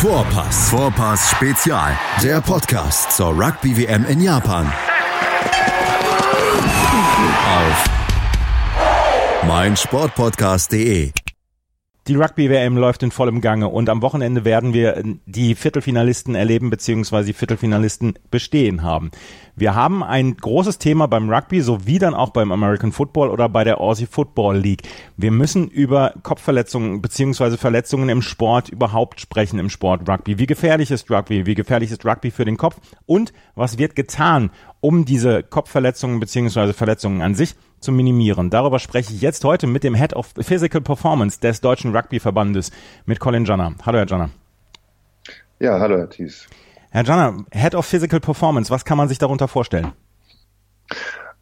Vorpass. Vorpass Spezial. Der Podcast zur Rugby WM in Japan. Auf meinsportpodcast.de. Die Rugby-WM läuft in vollem Gange und am Wochenende werden wir die Viertelfinalisten erleben bzw. die Viertelfinalisten bestehen haben. Wir haben ein großes Thema beim Rugby sowie dann auch beim American Football oder bei der Aussie Football League. Wir müssen über Kopfverletzungen bzw. Verletzungen im Sport überhaupt sprechen im Sport Rugby. Wie gefährlich ist Rugby? Wie gefährlich ist Rugby für den Kopf? Und was wird getan, um diese Kopfverletzungen bzw. Verletzungen an sich zu minimieren. Darüber spreche ich jetzt heute mit dem Head of Physical Performance des Deutschen Rugby-Verbandes, mit Colin Janner. Hallo, Herr Janner. Ja, hallo, Herr Thies. Herr Janner, Head of Physical Performance, was kann man sich darunter vorstellen?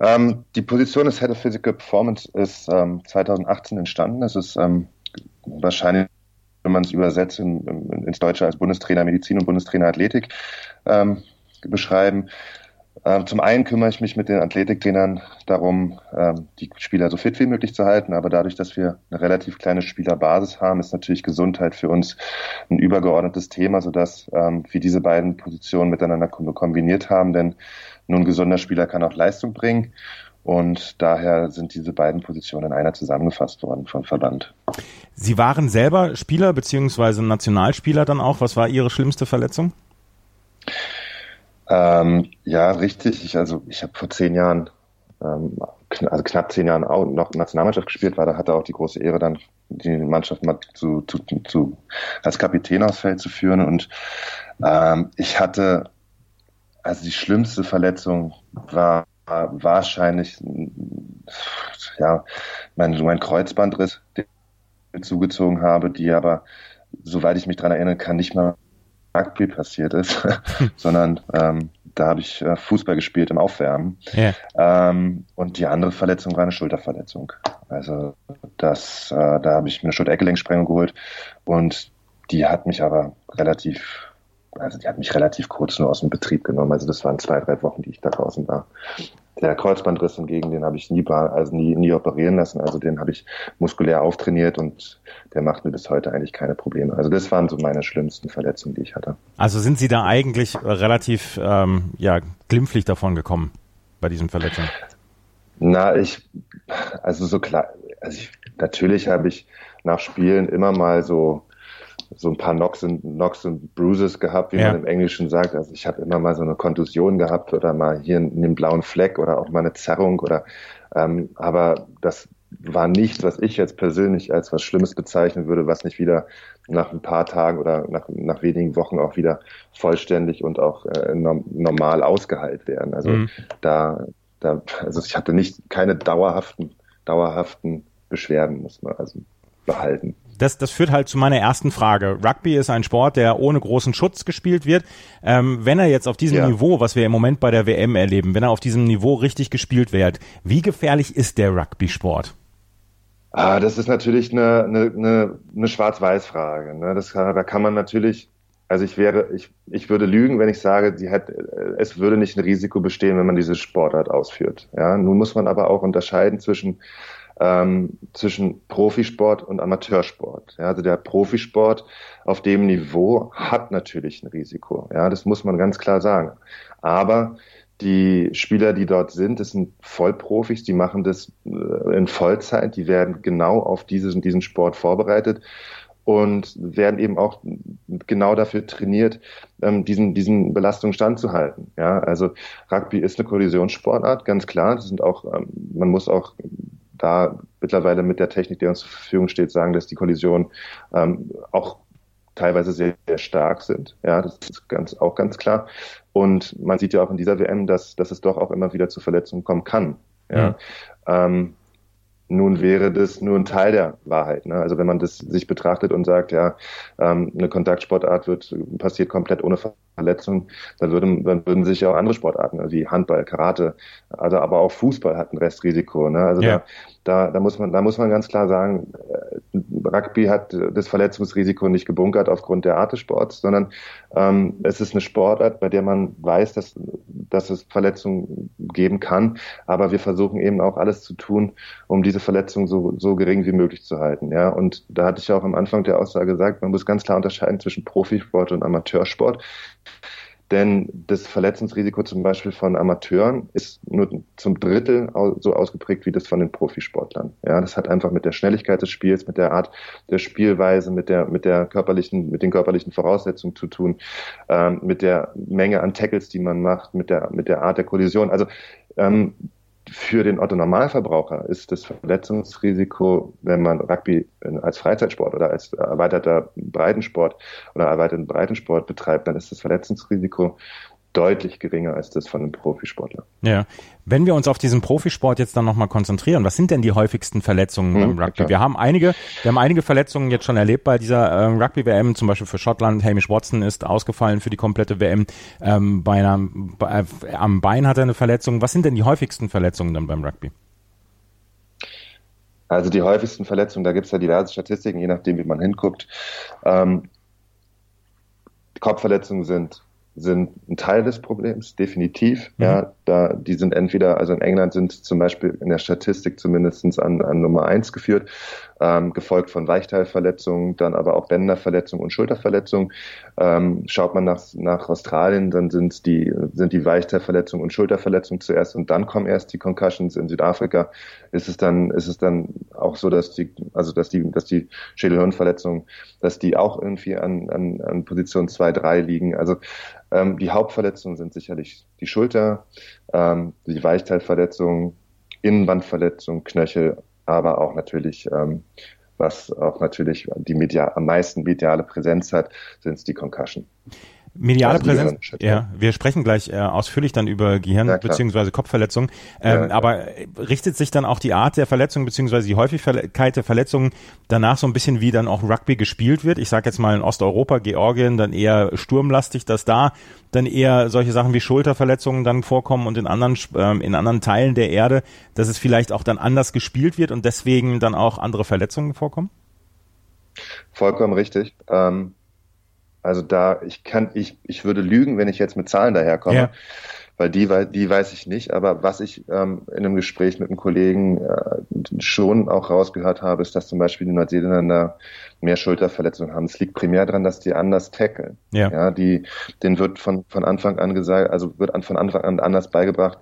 Ähm, die Position des Head of Physical Performance ist ähm, 2018 entstanden. Es ist ähm, wahrscheinlich, wenn man es übersetzt in, in, ins Deutsche als Bundestrainer Medizin und Bundestrainer Athletik ähm, beschreiben. Ähm, zum einen kümmere ich mich mit den Athletiktrainern darum, ähm, die Spieler so fit wie möglich zu halten. Aber dadurch, dass wir eine relativ kleine Spielerbasis haben, ist natürlich Gesundheit für uns ein übergeordnetes Thema, sodass ähm, wir diese beiden Positionen miteinander kombiniert haben. Denn nur ein gesunder Spieler kann auch Leistung bringen. Und daher sind diese beiden Positionen in einer zusammengefasst worden vom Verband. Sie waren selber Spieler beziehungsweise Nationalspieler dann auch. Was war Ihre schlimmste Verletzung? Ähm, ja, richtig. Ich, also ich habe vor zehn Jahren, ähm, kn also knapp zehn Jahren auch noch Nationalmannschaft gespielt, war da hatte auch die große Ehre, dann die Mannschaft mal zu, zu, zu als Kapitän aufs Feld zu führen. Und ähm, ich hatte, also die schlimmste Verletzung war wahrscheinlich ja mein, mein Kreuzbandriss, den ich zugezogen habe, die aber, soweit ich mich dran erinnern kann, nicht mal Rugby passiert ist, sondern ähm, da habe ich äh, Fußball gespielt im Aufwärmen. Yeah. Ähm, und die andere Verletzung war eine Schulterverletzung. Also das, äh, da habe ich mir eine Schulter-Eckgelenksprengung geholt und die hat mich aber relativ, also die hat mich relativ kurz nur aus dem Betrieb genommen. Also das waren zwei, drei Wochen, die ich da draußen war. Der Kreuzbandriss hingegen, den habe ich nie, also nie, nie operieren lassen. Also den habe ich muskulär auftrainiert und der macht mir bis heute eigentlich keine Probleme. Also das waren so meine schlimmsten Verletzungen, die ich hatte. Also sind Sie da eigentlich relativ ähm, ja, glimpflich davon gekommen bei diesen Verletzungen? Na, ich, also so klar, also ich, natürlich habe ich nach Spielen immer mal so so ein paar Knocks und, Knocks und Bruises gehabt, wie ja. man im Englischen sagt. Also ich habe immer mal so eine Kontusion gehabt oder mal hier einen blauen Fleck oder auch mal eine Zerrung oder ähm, aber das war nichts, was ich jetzt persönlich als was Schlimmes bezeichnen würde, was nicht wieder nach ein paar Tagen oder nach, nach wenigen Wochen auch wieder vollständig und auch äh, normal ausgeheilt werden. Also mhm. da, da, also ich hatte nicht keine dauerhaften, dauerhaften Beschwerden, muss man also behalten. Das, das führt halt zu meiner ersten Frage. Rugby ist ein Sport, der ohne großen Schutz gespielt wird. Ähm, wenn er jetzt auf diesem ja. Niveau, was wir im Moment bei der WM erleben, wenn er auf diesem Niveau richtig gespielt wird, wie gefährlich ist der Rugby-Sport? Ah, das ist natürlich eine, eine, eine, eine Schwarz-Weiß-Frage. Ne? Das, da kann man natürlich, also ich wäre, ich, ich würde lügen, wenn ich sage, die hat, es würde nicht ein Risiko bestehen, wenn man diese Sportart ausführt. Ja? Nun muss man aber auch unterscheiden zwischen, ähm, zwischen Profisport und Amateursport. Ja? Also der Profisport auf dem Niveau hat natürlich ein Risiko. Ja? Das muss man ganz klar sagen. Aber die Spieler, die dort sind, das sind Vollprofis, die machen das äh, in Vollzeit, die werden genau auf diesen, diesen Sport vorbereitet und werden eben auch genau dafür trainiert, ähm, diesen, diesen Belastungen standzuhalten. Ja, also Rugby ist eine Kollisionssportart, ganz klar. Das sind auch, ähm, man muss auch da mittlerweile mit der Technik, die uns zur Verfügung steht, sagen, dass die Kollisionen ähm, auch teilweise sehr, sehr stark sind. Ja, das ist ganz, auch ganz klar. Und man sieht ja auch in dieser WM, dass, dass es doch auch immer wieder zu Verletzungen kommen kann. Ja. Mhm. Ähm, nun wäre das nur ein Teil der Wahrheit. Ne? Also wenn man das sich betrachtet und sagt, ja, ähm, eine Kontaktsportart wird passiert komplett ohne Verletzung, dann würden, dann würden sich ja auch andere Sportarten wie Handball, Karate, also aber auch Fußball hat ein Restrisiko. Ne? Also ja. da, da, da muss man, da muss man ganz klar sagen, äh, Rugby hat das Verletzungsrisiko nicht gebunkert aufgrund der Art des Sports, sondern ähm, es ist eine Sportart, bei der man weiß, dass dass es Verletzungen geben kann. Aber wir versuchen eben auch alles zu tun, um diese Verletzungen so, so gering wie möglich zu halten. Ja, und da hatte ich ja auch am Anfang der Aussage gesagt, man muss ganz klar unterscheiden zwischen Profisport und Amateursport. Denn das Verletzungsrisiko zum Beispiel von Amateuren ist nur zum Drittel so ausgeprägt wie das von den Profisportlern. Ja, das hat einfach mit der Schnelligkeit des Spiels, mit der Art der Spielweise, mit der, mit der körperlichen, mit den körperlichen Voraussetzungen zu tun, ähm, mit der Menge an Tackles, die man macht, mit der, mit der Art der Kollision. Also, ähm, für den Otto Normalverbraucher ist das Verletzungsrisiko, wenn man Rugby als Freizeitsport oder als erweiterter Breitensport oder erweiterten Breitensport betreibt, dann ist das Verletzungsrisiko deutlich geringer als das von einem Profisportler. Ja. Wenn wir uns auf diesen Profisport jetzt dann nochmal konzentrieren, was sind denn die häufigsten Verletzungen hm, beim Rugby? Klar. Wir haben einige, wir haben einige Verletzungen jetzt schon erlebt bei dieser äh, Rugby-WM, zum Beispiel für Schottland. Hamish Watson ist ausgefallen für die komplette WM. Ähm, bei einer, bei, äh, am Bein hat er eine Verletzung. Was sind denn die häufigsten Verletzungen dann beim Rugby? Also die häufigsten Verletzungen, da gibt es ja diverse Statistiken, je nachdem, wie man hinguckt. Ähm, Kopfverletzungen sind sind ein Teil des Problems, definitiv. Mhm. Ja, da, die sind entweder, also in England sind zum Beispiel in der Statistik zumindest an, an Nummer eins geführt, ähm, gefolgt von Weichteilverletzungen, dann aber auch Bänderverletzungen und Schulterverletzungen. Ähm, schaut man nach, nach Australien, dann sind die, sind die Weichteilverletzungen und Schulterverletzungen zuerst und dann kommen erst die Concussions. In Südafrika ist es dann, ist es dann auch so, dass die, also dass die, dass die Schädelhirnverletzungen, dass die auch irgendwie an, an, an Position zwei drei liegen. Also ähm, die Hauptverletzungen sind sicherlich die Schulter, ähm, die Weichteilverletzung, Innenbandverletzung, Knöchel, aber auch natürlich, ähm, was auch natürlich die Media am meisten mediale Präsenz hat, sind es die Concussion. Mediale Präsenz. Ja, wir sprechen gleich äh, ausführlich dann über Gehirn- ja, bzw. Kopfverletzungen. Ähm, ja, aber richtet sich dann auch die Art der Verletzung bzw. die Häufigkeit der Verletzungen danach so ein bisschen, wie dann auch Rugby gespielt wird? Ich sage jetzt mal in Osteuropa, Georgien, dann eher sturmlastig, dass da dann eher solche Sachen wie Schulterverletzungen dann vorkommen und in anderen ähm, in anderen Teilen der Erde, dass es vielleicht auch dann anders gespielt wird und deswegen dann auch andere Verletzungen vorkommen? Vollkommen richtig. Ähm also da, ich kann, ich, ich würde lügen, wenn ich jetzt mit Zahlen daherkomme. Ja. Weil die, die weiß ich nicht, aber was ich ähm, in einem Gespräch mit einem Kollegen äh, schon auch rausgehört habe, ist, dass zum Beispiel die Neuseeländer mehr Schulterverletzungen haben. Es liegt primär daran, dass die anders tackeln. Ja. ja die, denen wird von, von Anfang an gesagt, also wird an, von Anfang an anders beigebracht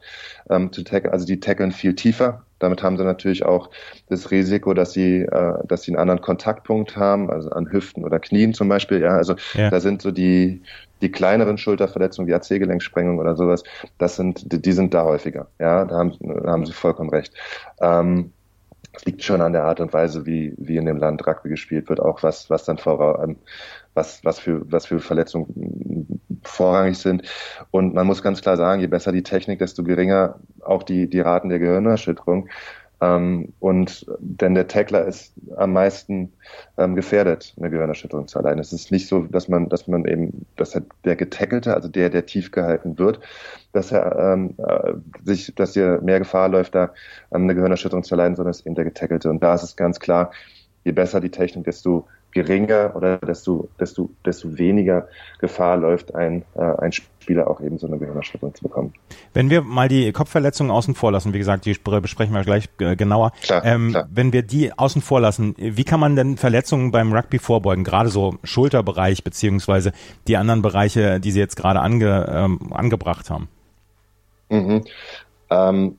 ähm, zu tackeln. Also die tackeln viel tiefer. Damit haben sie natürlich auch das Risiko, dass sie, äh, dass sie einen anderen Kontaktpunkt haben, also an Hüften oder Knien zum Beispiel. Ja, also ja. da sind so die, die kleineren Schulterverletzungen, die AC-Gelenksprengung oder sowas, das sind, die, die, sind da häufiger. Ja, da haben, da haben Sie vollkommen recht. Ähm, es liegt schon an der Art und Weise, wie, wie in dem Land Rugby gespielt wird, auch was, was dann vor, ähm, was, was für, was für Verletzungen vorrangig sind. Und man muss ganz klar sagen, je besser die Technik, desto geringer auch die, die Raten der Gehirnerschütterung. Ähm, und denn der Tackler ist am meisten ähm, gefährdet, eine Gehirnerschütterung zu erleiden. Es ist nicht so, dass man, dass man eben, dass der Getackelte, also der, der tief gehalten wird, dass er ähm, äh, sich, dass hier mehr Gefahr läuft, da ähm, eine Gehirnerschütterung zu erleiden, sondern es ist eben der Getackelte. Und da ist es ganz klar, je besser die Technik, desto geringer oder desto, desto, desto weniger Gefahr läuft ein, äh, ein Spieler auch eben so eine Gehirnerschütterung zu bekommen. Wenn wir mal die Kopfverletzungen außen vor lassen, wie gesagt, die besprechen wir gleich äh, genauer. Klar, ähm, klar. Wenn wir die außen vor lassen, wie kann man denn Verletzungen beim Rugby vorbeugen? Gerade so Schulterbereich beziehungsweise die anderen Bereiche, die Sie jetzt gerade ange, ähm, angebracht haben. Mhm. Ähm,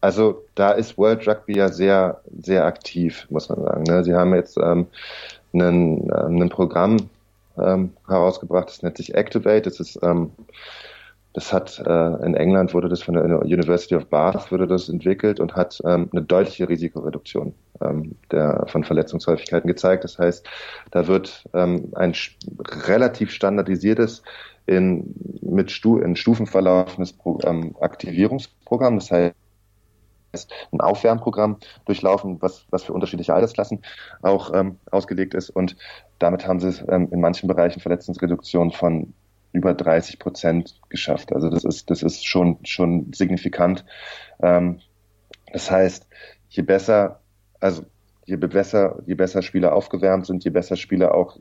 also da ist World Rugby ja sehr, sehr aktiv, muss man sagen. Ne? Sie haben jetzt ähm, einen, ähm, ein Programm ähm, herausgebracht, das nennt sich Activate. Das ist ähm, das hat äh, in England wurde das von der University of Bath wurde das entwickelt und hat ähm, eine deutliche Risikoreduktion ähm, der, von Verletzungshäufigkeiten gezeigt. Das heißt, da wird ähm, ein relativ standardisiertes in mit Stu in Stufen verlaufendes Pro ähm, Aktivierungsprogramm. Das heißt ein Aufwärmprogramm durchlaufen, was, was für unterschiedliche Altersklassen auch ähm, ausgelegt ist. Und damit haben sie es ähm, in manchen Bereichen Verletzungsreduktion von über 30 Prozent geschafft. Also das ist, das ist schon, schon signifikant. Ähm, das heißt, je besser, also je besser, je besser Spieler aufgewärmt sind, je besser Spieler auch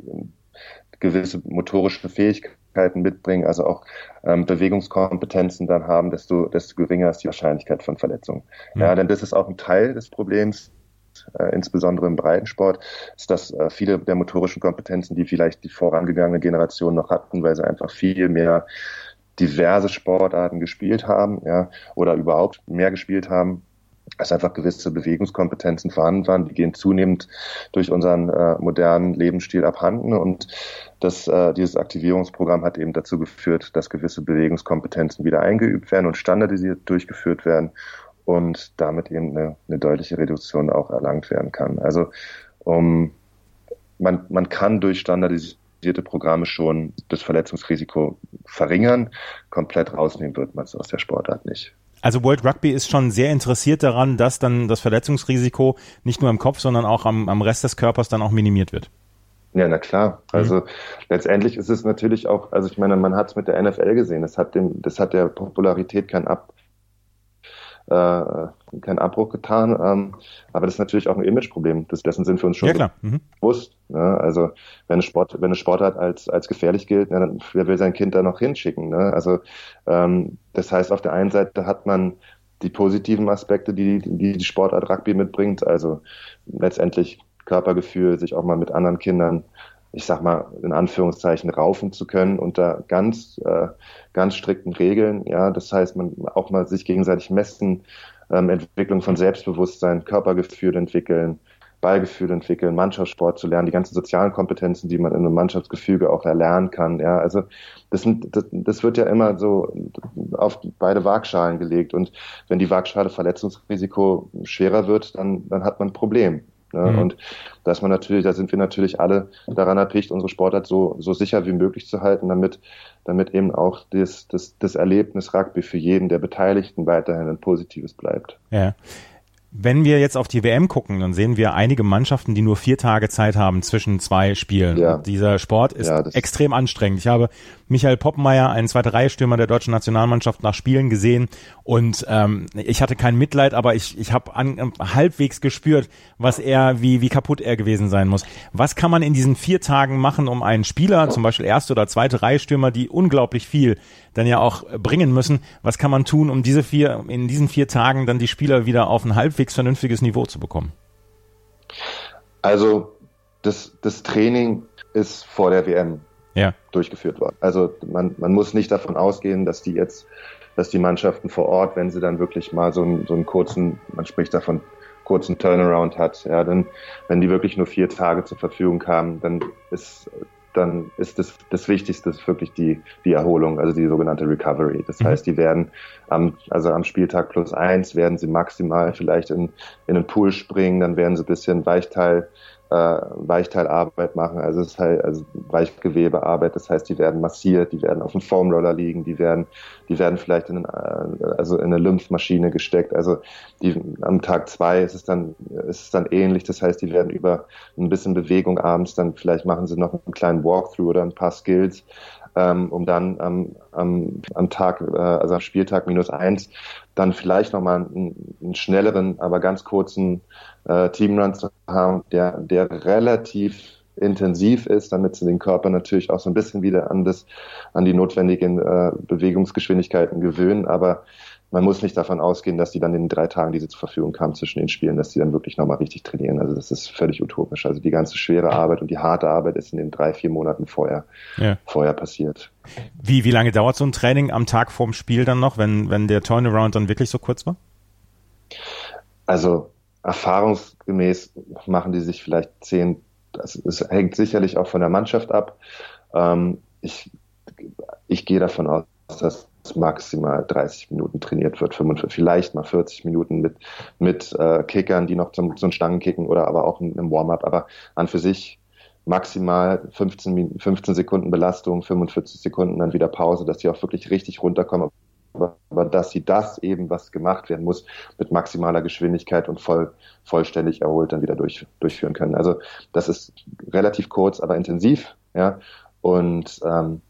gewisse motorische Fähigkeiten mitbringen, also auch ähm, Bewegungskompetenzen dann haben, desto, desto geringer ist die Wahrscheinlichkeit von Verletzungen. Mhm. Ja, denn das ist auch ein Teil des Problems, äh, insbesondere im Breitensport, ist, dass äh, viele der motorischen Kompetenzen, die vielleicht die vorangegangene Generation noch hatten, weil sie einfach viel mehr diverse Sportarten gespielt haben, ja, oder überhaupt mehr gespielt haben, dass einfach gewisse Bewegungskompetenzen vorhanden waren. Die gehen zunehmend durch unseren äh, modernen Lebensstil abhanden und das, äh, dieses Aktivierungsprogramm hat eben dazu geführt, dass gewisse Bewegungskompetenzen wieder eingeübt werden und standardisiert durchgeführt werden und damit eben eine, eine deutliche Reduktion auch erlangt werden kann. Also um, man, man kann durch standardisierte Programme schon das Verletzungsrisiko verringern. Komplett rausnehmen wird man es aus der Sportart nicht. Also World Rugby ist schon sehr interessiert daran, dass dann das Verletzungsrisiko nicht nur im Kopf, sondern auch am, am Rest des Körpers dann auch minimiert wird. Ja, na klar. Also mhm. letztendlich ist es natürlich auch, also ich meine, man hat es mit der NFL gesehen, das hat dem, das hat der Popularität kein Ab, äh, keinen Abbruch getan. Ähm, aber das ist natürlich auch ein Imageproblem. Das, dessen sind wir uns schon ja, mhm. bewusst. Ne? Also wenn eine, Sport, wenn eine Sportart als, als gefährlich gilt, ne, dann wer will sein Kind da noch hinschicken? Ne? Also ähm, das heißt, auf der einen Seite hat man die positiven Aspekte, die die, die Sportart Rugby mitbringt, also letztendlich Körpergefühl, sich auch mal mit anderen Kindern ich sag mal, in Anführungszeichen raufen zu können unter ganz, äh, ganz strikten Regeln. Ja, das heißt, man auch mal sich gegenseitig messen, ähm, Entwicklung von Selbstbewusstsein, Körpergefühl entwickeln, Ballgefühl entwickeln, Mannschaftssport zu lernen, die ganzen sozialen Kompetenzen, die man in einem Mannschaftsgefüge auch erlernen kann. Ja, also das, sind, das, das wird ja immer so auf beide Waagschalen gelegt und wenn die Waagschale Verletzungsrisiko schwerer wird, dann, dann hat man ein Problem. Ne? Mhm. Und dass man natürlich, da sind wir natürlich alle daran erpicht, unsere Sportart so, so sicher wie möglich zu halten, damit, damit eben auch das, das, das Erlebnis Rugby für jeden der Beteiligten weiterhin ein positives bleibt. Ja. Wenn wir jetzt auf die WM gucken, dann sehen wir einige Mannschaften, die nur vier Tage Zeit haben zwischen zwei Spielen. Ja. Dieser Sport ist ja, extrem anstrengend. Ich habe Michael Poppenmeier, einen zweite Reihe Stürmer der deutschen Nationalmannschaft, nach Spielen gesehen und ähm, ich hatte kein Mitleid, aber ich, ich habe äh, halbwegs gespürt, was er, wie, wie kaputt er gewesen sein muss. Was kann man in diesen vier Tagen machen, um einen Spieler, zum Beispiel erste oder zweite Reihe Stürmer, die unglaublich viel dann ja auch bringen müssen, was kann man tun, um diese vier, in diesen vier Tagen dann die Spieler wieder auf ein halbwegs vernünftiges Niveau zu bekommen? Also das, das Training ist vor der WM ja. durchgeführt worden. Also man, man muss nicht davon ausgehen, dass die jetzt, dass die Mannschaften vor Ort, wenn sie dann wirklich mal so einen, so einen kurzen, man spricht davon, kurzen Turnaround hat, ja, dann, wenn die wirklich nur vier Tage zur Verfügung haben, dann ist dann ist das, das Wichtigste wirklich die, die Erholung, also die sogenannte Recovery. Das mhm. heißt, die werden am, also am Spieltag plus eins werden sie maximal vielleicht in, in den Pool springen, dann werden sie ein bisschen Weichteil Weichteilarbeit machen, also es ist halt also Weichgewebearbeit, das heißt, die werden massiert, die werden auf dem Foamroller liegen, die werden, die werden vielleicht in, äh, also in eine Lymphmaschine gesteckt. Also die, am Tag zwei ist es dann ist es dann ähnlich, das heißt, die werden über ein bisschen Bewegung abends, dann vielleicht machen sie noch einen kleinen Walkthrough oder ein paar Skills, ähm, um dann am, am, am Tag, äh, also am Spieltag minus eins, dann vielleicht nochmal einen, einen schnelleren, aber ganz kurzen äh, Teamrun zu haben, der, der relativ intensiv ist, damit sie den Körper natürlich auch so ein bisschen wieder an das, an die notwendigen äh, Bewegungsgeschwindigkeiten gewöhnen. Aber man muss nicht davon ausgehen, dass die dann in den drei Tagen, die sie zur Verfügung haben zwischen den Spielen, dass die dann wirklich nochmal richtig trainieren. Also das ist völlig utopisch. Also die ganze schwere Arbeit und die harte Arbeit ist in den drei, vier Monaten vorher, ja. vorher passiert. Wie, wie lange dauert so ein Training am Tag vorm Spiel dann noch, wenn, wenn der Turnaround dann wirklich so kurz war? Also erfahrungsgemäß machen die sich vielleicht zehn, das, das hängt sicherlich auch von der Mannschaft ab. Ähm, ich, ich gehe davon aus, dass maximal 30 Minuten trainiert wird, 45, vielleicht mal 40 Minuten mit, mit äh, Kickern, die noch zum, zum Stangen kicken oder aber auch im Warm-up. Aber an für sich maximal 15, 15 Sekunden Belastung, 45 Sekunden dann wieder Pause, dass sie auch wirklich richtig runterkommen aber dass sie das eben, was gemacht werden muss, mit maximaler Geschwindigkeit und voll, vollständig erholt dann wieder durch, durchführen können. Also das ist relativ kurz, aber intensiv, ja. Und ähm,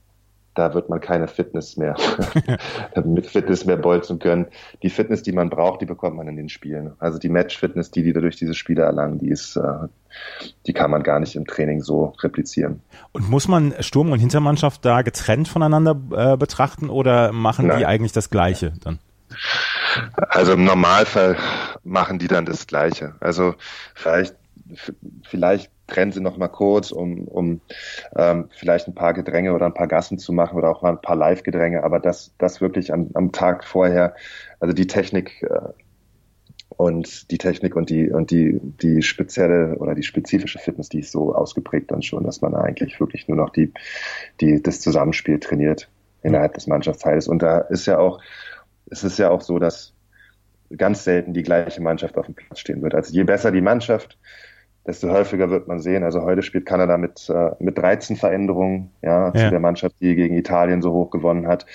da wird man keine Fitness mehr, mit Fitness mehr bolzen können. Die Fitness, die man braucht, die bekommt man in den Spielen. Also die Match-Fitness, die die durch diese Spiele erlangen, die ist, äh, die kann man gar nicht im Training so replizieren. Und muss man Sturm- und Hintermannschaft da getrennt voneinander äh, betrachten oder machen Nein. die eigentlich das Gleiche dann? Also im Normalfall machen die dann das Gleiche. Also vielleicht vielleicht trennen sie noch mal kurz, um, um ähm, vielleicht ein paar Gedränge oder ein paar Gassen zu machen oder auch mal ein paar Live-Gedränge, aber das, das wirklich am, am Tag vorher, also die Technik äh, und die Technik und die und die die spezielle oder die spezifische Fitness, die ist so ausgeprägt dann schon, dass man eigentlich wirklich nur noch die die das Zusammenspiel trainiert innerhalb des Mannschaftsteils und da ist ja auch es ist ja auch so, dass ganz selten die gleiche Mannschaft auf dem Platz stehen wird. Also je besser die Mannschaft, desto häufiger wird man sehen. Also heute spielt Kanada mit, äh, mit 13 Veränderungen, ja, ja, zu der Mannschaft, die gegen Italien so hoch gewonnen hat.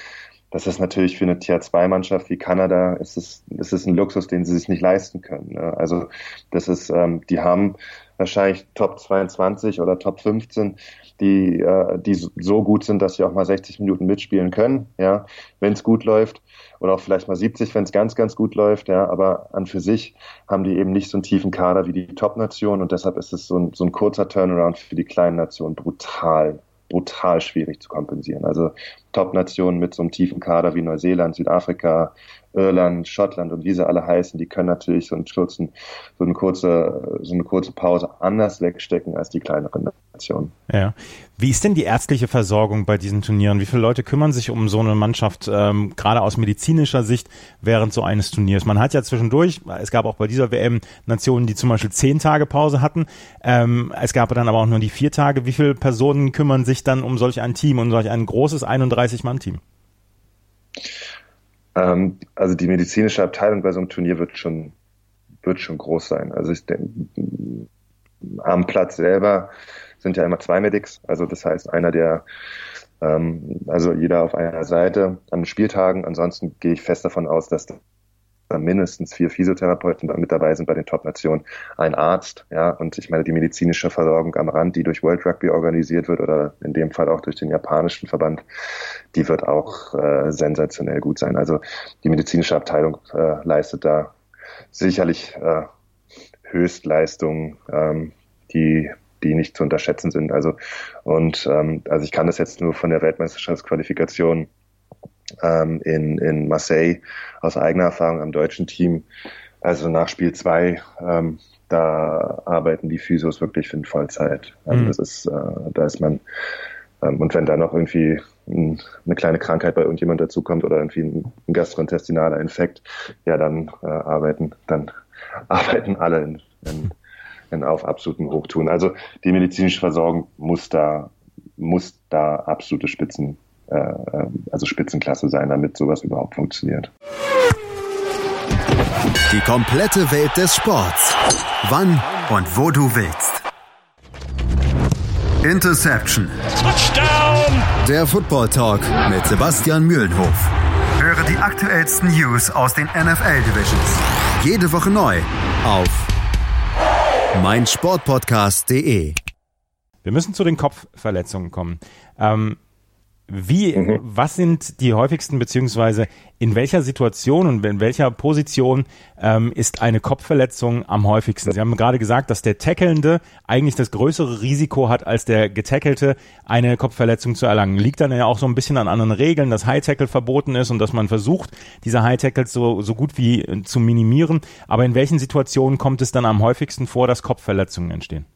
Das ist natürlich für eine Tier 2 Mannschaft wie Kanada, ist es, ist es ein Luxus, den sie sich nicht leisten können. Ne? Also das ist, ähm, die haben wahrscheinlich Top 22 oder Top 15, die, äh, die so gut sind, dass sie auch mal 60 Minuten mitspielen können, ja, wenn es gut läuft oder auch vielleicht mal 70, wenn es ganz, ganz gut läuft, ja, aber an für sich haben die eben nicht so einen tiefen Kader wie die Top-Nation und deshalb ist es so ein, so ein kurzer Turnaround für die kleinen Nationen brutal, brutal schwierig zu kompensieren. Also Top-Nationen mit so einem tiefen Kader wie Neuseeland, Südafrika, Irland, Schottland und wie sie alle heißen, die können natürlich so, einen kurzen, so, eine kurze, so eine kurze Pause anders wegstecken als die kleineren Nationen. Ja. Wie ist denn die ärztliche Versorgung bei diesen Turnieren? Wie viele Leute kümmern sich um so eine Mannschaft, ähm, gerade aus medizinischer Sicht, während so eines Turniers? Man hat ja zwischendurch, es gab auch bei dieser WM Nationen, die zum Beispiel zehn Tage Pause hatten. Ähm, es gab dann aber auch nur die vier Tage. Wie viele Personen kümmern sich dann um solch ein Team, um solch ein großes 31-Mann-Team? Ähm, also die medizinische Abteilung bei so einem Turnier wird schon, wird schon groß sein. Also ich denke, am Platz selber sind ja immer zwei Medics. Also das heißt, einer der, ähm, also jeder auf einer Seite an Spieltagen. Ansonsten gehe ich fest davon aus, dass mindestens vier Physiotherapeuten mit dabei sind bei den Top-Nationen, ein Arzt, ja, und ich meine, die medizinische Versorgung am Rand, die durch World Rugby organisiert wird oder in dem Fall auch durch den japanischen Verband, die wird auch äh, sensationell gut sein. Also die medizinische Abteilung äh, leistet da sicherlich äh, Höchstleistungen, ähm, die die nicht zu unterschätzen sind. Also und ähm, also ich kann das jetzt nur von der Weltmeisterschaftsqualifikation ähm, in, in Marseille aus eigener Erfahrung am deutschen Team. Also nach Spiel zwei, ähm, da arbeiten die Physios wirklich in Vollzeit. Also mhm. das ist, äh, da ist man, ähm, und wenn da noch irgendwie ein, eine kleine Krankheit bei irgendjemand dazukommt oder irgendwie ein, ein gastrointestinaler Infekt, ja, dann äh, arbeiten, dann arbeiten alle in, in, in auf absoluten Hochtun. Also die medizinische Versorgung muss da, muss da absolute Spitzen also Spitzenklasse sein, damit sowas überhaupt funktioniert. Die komplette Welt des Sports. Wann und wo du willst. Interception. Touchdown. Der Football Talk mit Sebastian Mühlenhof. Höre die aktuellsten News aus den NFL Divisions. Jede Woche neu auf meinsportpodcast.de. Wir müssen zu den Kopfverletzungen kommen. Ähm, wie, mhm. was sind die häufigsten, beziehungsweise in welcher Situation und in welcher Position ähm, ist eine Kopfverletzung am häufigsten? Sie haben gerade gesagt, dass der Tackelnde eigentlich das größere Risiko hat, als der Getackelte eine Kopfverletzung zu erlangen. Liegt dann ja auch so ein bisschen an anderen Regeln, dass High-Tackle verboten ist und dass man versucht, diese High-Tackles so, so gut wie äh, zu minimieren. Aber in welchen Situationen kommt es dann am häufigsten vor, dass Kopfverletzungen entstehen?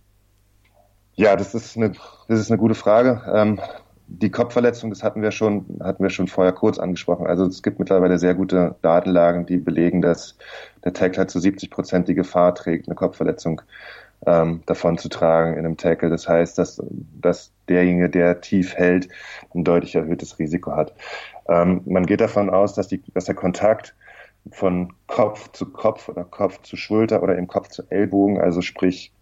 Ja, das ist eine, das ist eine gute Frage. Ähm, die Kopfverletzung, das hatten wir schon, hatten wir schon vorher kurz angesprochen. Also es gibt mittlerweile sehr gute Datenlagen, die belegen, dass der Tackle halt zu 70 Prozent die Gefahr trägt, eine Kopfverletzung ähm, davon zu tragen in einem Tackle. Das heißt, dass, dass derjenige, der tief hält, ein deutlich erhöhtes Risiko hat. Ähm, man geht davon aus, dass, die, dass der Kontakt von Kopf zu Kopf oder Kopf zu Schulter oder im Kopf zu Ellbogen, also sprich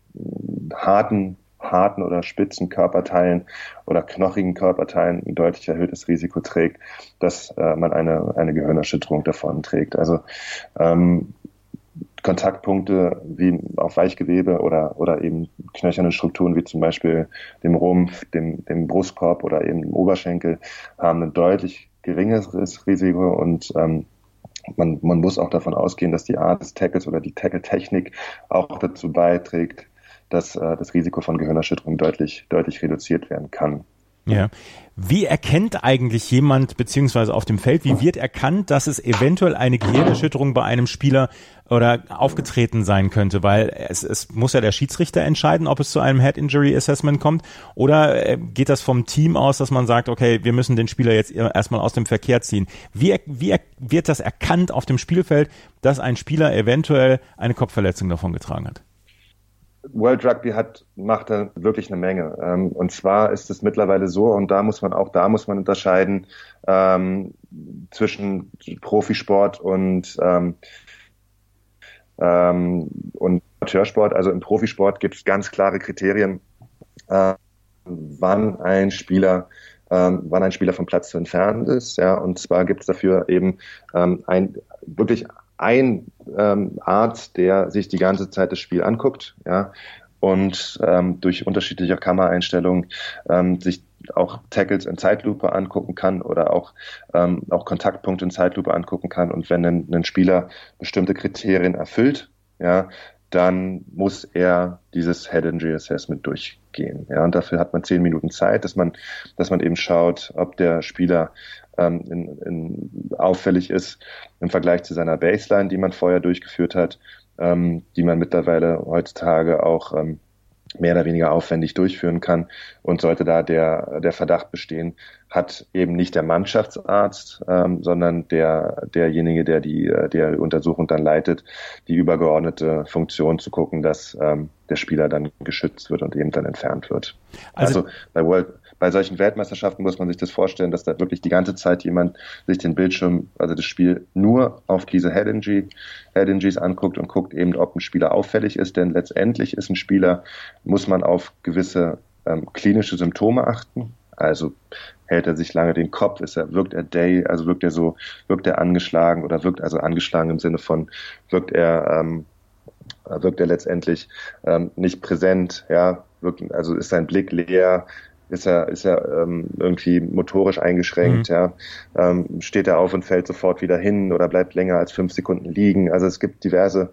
harten harten oder spitzen Körperteilen oder knochigen Körperteilen ein deutlich erhöhtes Risiko trägt, dass äh, man eine, eine Gehirnerschütterung davon trägt. Also ähm, Kontaktpunkte wie auf Weichgewebe oder, oder eben knöcherne Strukturen wie zum Beispiel dem Rumpf, dem, dem Brustkorb oder eben dem Oberschenkel haben ein deutlich geringeres Risiko und ähm, man, man muss auch davon ausgehen, dass die Art des Tackles oder die Tackle-Technik auch dazu beiträgt, dass äh, das Risiko von Gehirnerschütterung deutlich, deutlich reduziert werden kann. Ja. Wie erkennt eigentlich jemand, beziehungsweise auf dem Feld, wie wird erkannt, dass es eventuell eine Gehirnerschütterung bei einem Spieler oder aufgetreten sein könnte? Weil es, es muss ja der Schiedsrichter entscheiden, ob es zu einem Head Injury Assessment kommt. Oder äh, geht das vom Team aus, dass man sagt, okay, wir müssen den Spieler jetzt erstmal aus dem Verkehr ziehen? Wie, wie wird das erkannt auf dem Spielfeld, dass ein Spieler eventuell eine Kopfverletzung davon getragen hat? World Rugby hat, macht da wirklich eine Menge. Ähm, und zwar ist es mittlerweile so, und da muss man auch da muss man unterscheiden ähm, zwischen Profisport und ähm, ähm, und Amateursport. Also im Profisport gibt es ganz klare Kriterien, äh, wann ein Spieler ähm, wann ein Spieler vom Platz zu entfernen ist. Ja, und zwar gibt es dafür eben ähm, ein wirklich ein ähm, Arzt, der sich die ganze Zeit das Spiel anguckt, ja, und ähm, durch unterschiedliche Kameraeinstellungen ähm, sich auch Tackles in Zeitlupe angucken kann oder auch, ähm, auch Kontaktpunkte in Zeitlupe angucken kann. Und wenn ein, ein Spieler bestimmte Kriterien erfüllt, ja, dann muss er dieses Head Injury Assessment durchgehen. Ja, und dafür hat man zehn Minuten Zeit, dass man, dass man eben schaut, ob der Spieler ähm, in, in, auffällig ist im Vergleich zu seiner Baseline, die man vorher durchgeführt hat, ähm, die man mittlerweile heutzutage auch ähm, mehr oder weniger aufwendig durchführen kann. Und sollte da der, der Verdacht bestehen, hat eben nicht der Mannschaftsarzt, ähm, sondern der, derjenige, der die, der Untersuchung dann leitet, die übergeordnete Funktion zu gucken, dass ähm, der Spieler dann geschützt wird und eben dann entfernt wird. Also, also bei World, bei solchen Weltmeisterschaften muss man sich das vorstellen, dass da wirklich die ganze Zeit jemand sich den Bildschirm, also das Spiel nur auf diese Head Injury, Head Injuries anguckt und guckt eben, ob ein Spieler auffällig ist, denn letztendlich ist ein Spieler, muss man auf gewisse ähm, klinische Symptome achten. Also hält er sich lange den Kopf, ist er, wirkt er day, also wirkt er so, wirkt er angeschlagen oder wirkt also angeschlagen im Sinne von, wirkt er, ähm, wirkt er letztendlich ähm, nicht präsent, ja, wirkt, also ist sein Blick leer, ist er, ist er ähm, irgendwie motorisch eingeschränkt, mhm. ja, ähm, steht er auf und fällt sofort wieder hin oder bleibt länger als fünf Sekunden liegen. Also es gibt diverse,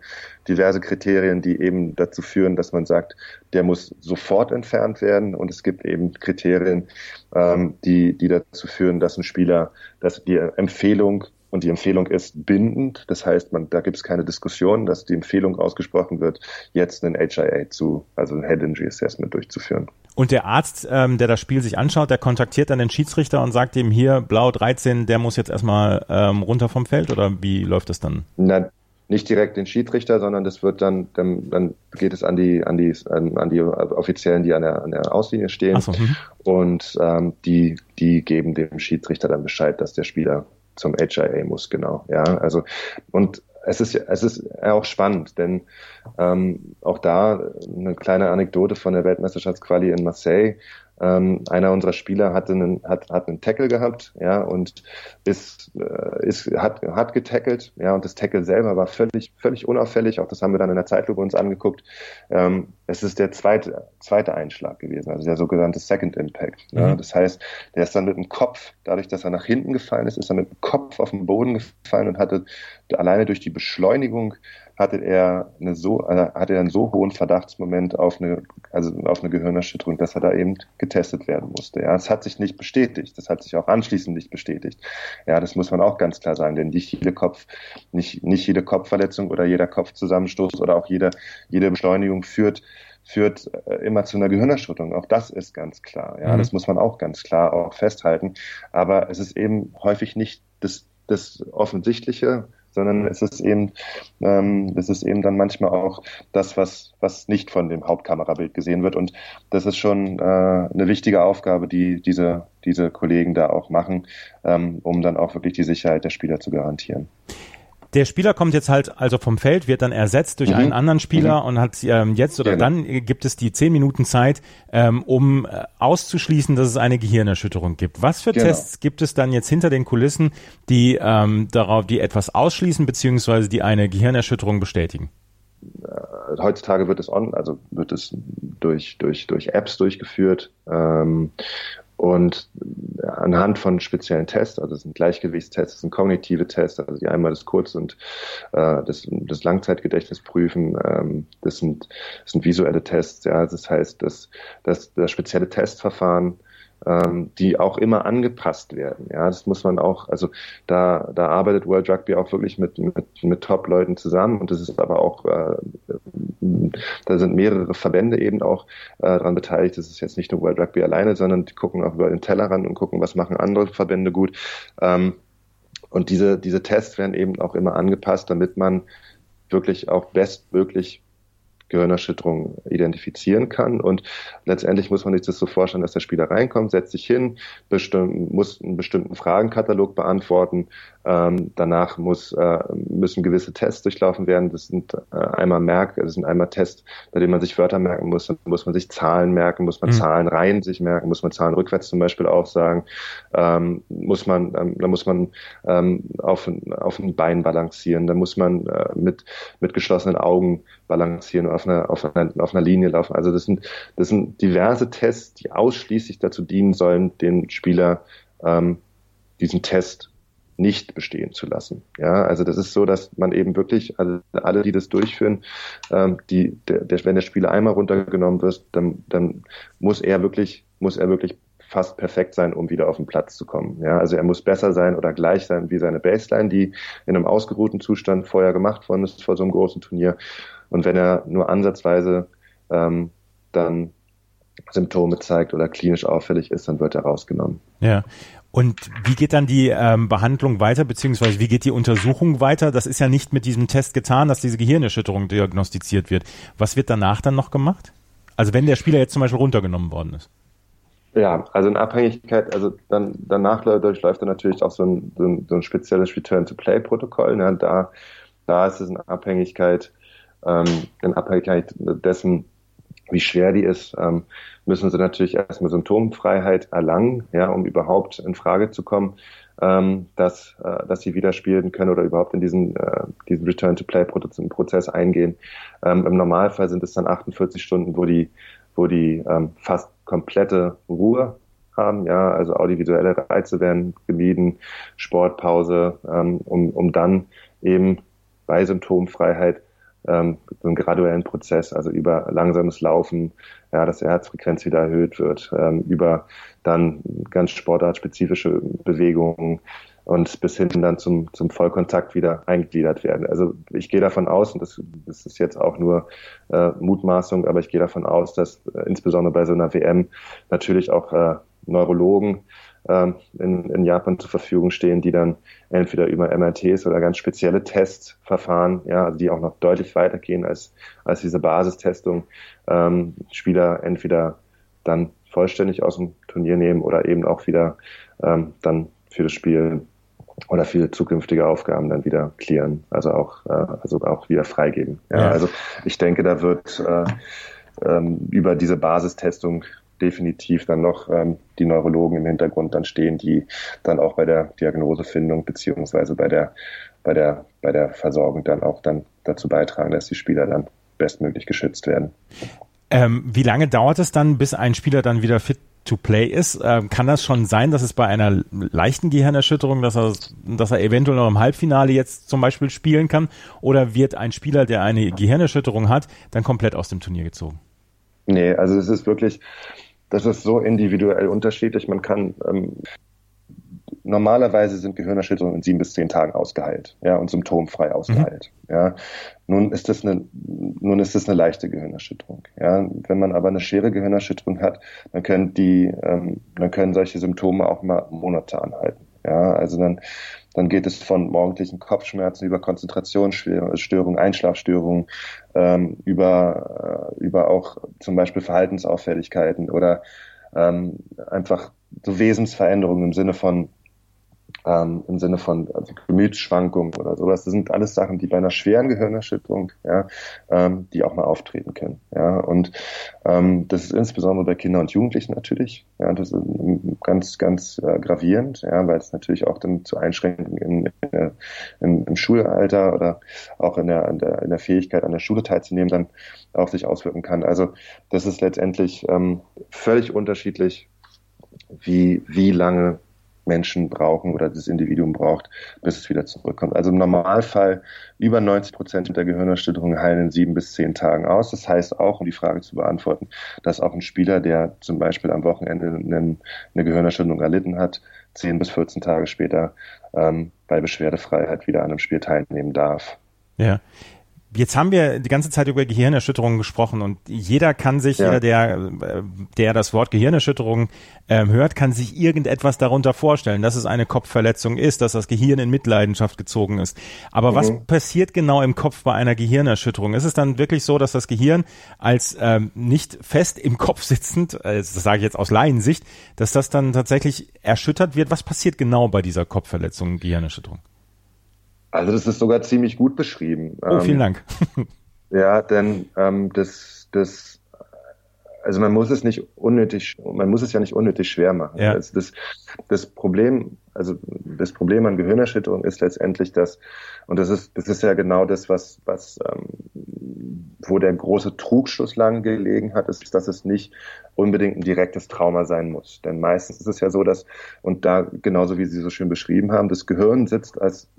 diverse Kriterien, die eben dazu führen, dass man sagt, der muss sofort entfernt werden und es gibt eben Kriterien, ähm, die, die dazu führen, dass ein Spieler, dass die Empfehlung und die Empfehlung ist bindend. Das heißt, man, da gibt es keine Diskussion, dass die Empfehlung ausgesprochen wird, jetzt einen HIA zu, also ein Head Injury Assessment durchzuführen. Und der Arzt, ähm, der das Spiel sich anschaut, der kontaktiert dann den Schiedsrichter und sagt ihm hier, blau 13, der muss jetzt erstmal ähm, runter vom Feld oder wie läuft das dann? Na, nicht direkt den Schiedsrichter, sondern das wird dann, dann, dann geht es an die, an die, an, an die Offiziellen, die an der, an der Auslinie stehen. So, mhm. und ähm, die, die geben dem Schiedsrichter dann Bescheid, dass der Spieler zum HIA muss, genau. Ja, also und es ist es ist auch spannend, denn ähm, auch da eine kleine Anekdote von der Weltmeisterschaftsquali in Marseille. Ähm, einer unserer Spieler hatte einen, hat, hat einen Tackle gehabt, ja, und ist, äh, ist, hat, hat getackelt, ja, und das Tackle selber war völlig, völlig unauffällig. Auch das haben wir dann in der Zeitlupe uns angeguckt. Ähm, es ist der zweite, zweite Einschlag gewesen, also der sogenannte Second Impact. Mhm. Ja. Das heißt, der ist dann mit dem Kopf, dadurch, dass er nach hinten gefallen ist, ist er mit dem Kopf auf den Boden gefallen und hatte alleine durch die Beschleunigung hatte er eine so, also hatte er einen so hohen Verdachtsmoment auf eine, also auf eine Gehirnerschütterung, dass er da eben getestet werden musste. Ja, es hat sich nicht bestätigt. Das hat sich auch anschließend nicht bestätigt. Ja, das muss man auch ganz klar sagen, denn nicht jede Kopf, nicht, nicht jede Kopfverletzung oder jeder Kopfzusammenstoß oder auch jede, jede Beschleunigung führt führt äh, immer zu einer Gehirnerschütterung. Auch das ist ganz klar. Ja, mhm. das muss man auch ganz klar auch festhalten. Aber es ist eben häufig nicht das, das Offensichtliche, sondern es ist eben, ähm, es ist eben dann manchmal auch das, was, was nicht von dem Hauptkamerabild gesehen wird. Und das ist schon äh, eine wichtige Aufgabe, die diese, diese Kollegen da auch machen, ähm, um dann auch wirklich die Sicherheit der Spieler zu garantieren. Der Spieler kommt jetzt halt also vom Feld, wird dann ersetzt durch mhm. einen anderen Spieler mhm. und hat ähm, jetzt oder genau. dann gibt es die zehn Minuten Zeit, ähm, um äh, auszuschließen, dass es eine Gehirnerschütterung gibt. Was für genau. Tests gibt es dann jetzt hinter den Kulissen, die ähm, darauf, die etwas ausschließen beziehungsweise die eine Gehirnerschütterung bestätigen? äh, heutzutage wird es on, also wird es durch, durch, durch Apps durchgeführt. Ähm, und anhand von speziellen Tests, also es sind Gleichgewichtstests, es sind kognitive Tests, also die einmal das Kurz- und äh, das, das Langzeitgedächtnis prüfen, ähm, das, sind, das sind visuelle Tests, ja, das heißt, dass, dass das spezielle Testverfahren ähm, die auch immer angepasst werden. Ja, das muss man auch, also da, da arbeitet World Rugby auch wirklich mit, mit, mit Top-Leuten zusammen und das ist aber auch, äh, da sind mehrere Verbände eben auch äh, daran beteiligt. Das ist jetzt nicht nur World Rugby alleine, sondern die gucken auch über den Tellerrand und gucken, was machen andere Verbände gut. Ähm, und diese, diese Tests werden eben auch immer angepasst, damit man wirklich auch bestmöglich Gehirnerschütterung identifizieren kann. Und letztendlich muss man sich das so vorstellen, dass der Spieler reinkommt, setzt sich hin, bestimmt, muss einen bestimmten Fragenkatalog beantworten. Ähm, danach muss, äh, müssen gewisse Tests durchlaufen werden. Das sind äh, einmal Merk, das sind einmal Tests, bei denen man sich Wörter merken muss. Dann muss man sich Zahlen merken, muss man mhm. Zahlen rein sich merken, muss man Zahlen rückwärts zum Beispiel auch sagen. Ähm, muss man, ähm, da muss man ähm, auf, auf ein Bein balancieren. Da muss man äh, mit, mit geschlossenen Augen balancieren auf einer, auf einer, auf einer Linie laufen. Also das sind, das sind diverse Tests, die ausschließlich dazu dienen sollen, den Spieler ähm, diesen Test nicht bestehen zu lassen. Ja, also das ist so, dass man eben wirklich, also alle, die das durchführen, ähm, die, der, der, wenn der Spieler einmal runtergenommen wird, dann, dann muss er wirklich, muss er wirklich fast perfekt sein, um wieder auf den Platz zu kommen. Ja, also er muss besser sein oder gleich sein wie seine Baseline, die in einem ausgeruhten Zustand vorher gemacht worden ist vor so einem großen Turnier. Und wenn er nur ansatzweise ähm, dann Symptome zeigt oder klinisch auffällig ist, dann wird er rausgenommen. Ja. Und wie geht dann die ähm, Behandlung weiter, beziehungsweise wie geht die Untersuchung weiter? Das ist ja nicht mit diesem Test getan, dass diese Gehirnerschütterung diagnostiziert wird. Was wird danach dann noch gemacht? Also wenn der Spieler jetzt zum Beispiel runtergenommen worden ist. Ja, also in Abhängigkeit, also dann danach durchläuft er natürlich auch so ein, so ein, so ein spezielles Return-to-Play-Protokoll. Ne? Da, da ist es in Abhängigkeit ähm, in Abhängigkeit dessen, wie schwer die ist, ähm, müssen sie natürlich erstmal Symptomfreiheit erlangen, ja, um überhaupt in Frage zu kommen, ähm, dass, äh, dass sie wieder spielen können oder überhaupt in diesen, äh, diesen Return-to-Play-Prozess eingehen. Ähm, Im Normalfall sind es dann 48 Stunden, wo die, wo die fast komplette Ruhe haben, ja, also audiovisuelle Reize werden gemieden, Sportpause, um, um dann eben bei Symptomfreiheit ähm, so einen graduellen Prozess, also über langsames Laufen, ja, dass die Herzfrequenz wieder erhöht wird, ähm, über dann ganz sportartspezifische Bewegungen und bis hin dann zum, zum Vollkontakt wieder eingegliedert werden. Also ich gehe davon aus, und das, das ist jetzt auch nur äh, Mutmaßung, aber ich gehe davon aus, dass äh, insbesondere bei so einer WM natürlich auch äh, Neurologen ähm, in, in Japan zur Verfügung stehen, die dann entweder über MRTs oder ganz spezielle Testverfahren, ja, also die auch noch deutlich weitergehen als, als diese Basistestung, ähm, Spieler entweder dann vollständig aus dem Turnier nehmen oder eben auch wieder ähm, dann für das Spiel oder für zukünftige Aufgaben dann wieder klären, also auch, äh, also auch wieder freigeben. Ja, ja. Also ich denke, da wird äh, ähm, über diese Basistestung definitiv dann noch ähm, die Neurologen im Hintergrund dann stehen, die dann auch bei der Diagnosefindung beziehungsweise bei der, bei der, bei der Versorgung dann auch dann dazu beitragen, dass die Spieler dann bestmöglich geschützt werden. Ähm, wie lange dauert es dann, bis ein Spieler dann wieder fit to play ist? Ähm, kann das schon sein, dass es bei einer leichten Gehirnerschütterung, dass er, dass er eventuell noch im Halbfinale jetzt zum Beispiel spielen kann? Oder wird ein Spieler, der eine Gehirnerschütterung hat, dann komplett aus dem Turnier gezogen? Nee, also es ist wirklich, das ist so individuell unterschiedlich. Man kann ähm, normalerweise sind Gehirnerschütterungen in sieben bis zehn Tagen ausgeheilt, ja, und symptomfrei ausgeheilt. Mhm. Ja. Nun ist das eine, nun ist das eine leichte Gehirnerschütterung. Ja. Wenn man aber eine schwere Gehirnerschütterung hat, dann können die, ähm, dann können solche Symptome auch mal Monate anhalten. Ja, also dann, dann geht es von morgendlichen Kopfschmerzen über Konzentrationsstörungen, Einschlafstörungen, ähm, über, äh, über auch zum Beispiel Verhaltensauffälligkeiten oder ähm, einfach so Wesensveränderungen im Sinne von ähm, im Sinne von also Gemütsschwankungen oder sowas. Das sind alles Sachen, die bei einer schweren Gehirnerschütterung, ja, ähm, die auch mal auftreten können. Ja, und ähm, das ist insbesondere bei Kindern und Jugendlichen natürlich. Ja, das ist ganz, ganz äh, gravierend, ja, weil es natürlich auch dann zu Einschränkungen in, in, in, im Schulalter oder auch in der, in der, in der Fähigkeit an der Schule teilzunehmen dann auf sich auswirken kann. Also das ist letztendlich ähm, völlig unterschiedlich, wie, wie lange Menschen brauchen oder das Individuum braucht, bis es wieder zurückkommt. Also im Normalfall über 90 Prozent der Gehirnerschütterungen heilen in sieben bis zehn Tagen aus. Das heißt auch, um die Frage zu beantworten, dass auch ein Spieler, der zum Beispiel am Wochenende eine, Gehirnerschütterung erlitten hat, zehn bis 14 Tage später ähm, bei Beschwerdefreiheit wieder an einem Spiel teilnehmen darf. Ja. Jetzt haben wir die ganze Zeit über Gehirnerschütterungen gesprochen und jeder kann sich, ja. jeder, der, der das Wort Gehirnerschütterung äh, hört, kann sich irgendetwas darunter vorstellen, dass es eine Kopfverletzung ist, dass das Gehirn in Mitleidenschaft gezogen ist. Aber mhm. was passiert genau im Kopf bei einer Gehirnerschütterung? Ist es dann wirklich so, dass das Gehirn als ähm, nicht fest im Kopf sitzend, äh, das sage ich jetzt aus Laiensicht, dass das dann tatsächlich erschüttert wird? Was passiert genau bei dieser Kopfverletzung, Gehirnerschütterung? Also das ist sogar ziemlich gut beschrieben. Oh, vielen ähm, Dank. ja, denn ähm, das, das, also man muss es nicht unnötig, man muss es ja nicht unnötig schwer machen. Ja. Also das, das Problem also das Problem an Gehirnerschütterung ist letztendlich das, und das ist, das ist ja genau das, was, was ähm, wo der große Trugschluss lang gelegen hat, ist, dass es nicht unbedingt ein direktes Trauma sein muss. Denn meistens ist es ja so, dass, und da genauso wie Sie so schön beschrieben haben, das Gehirn sitzt als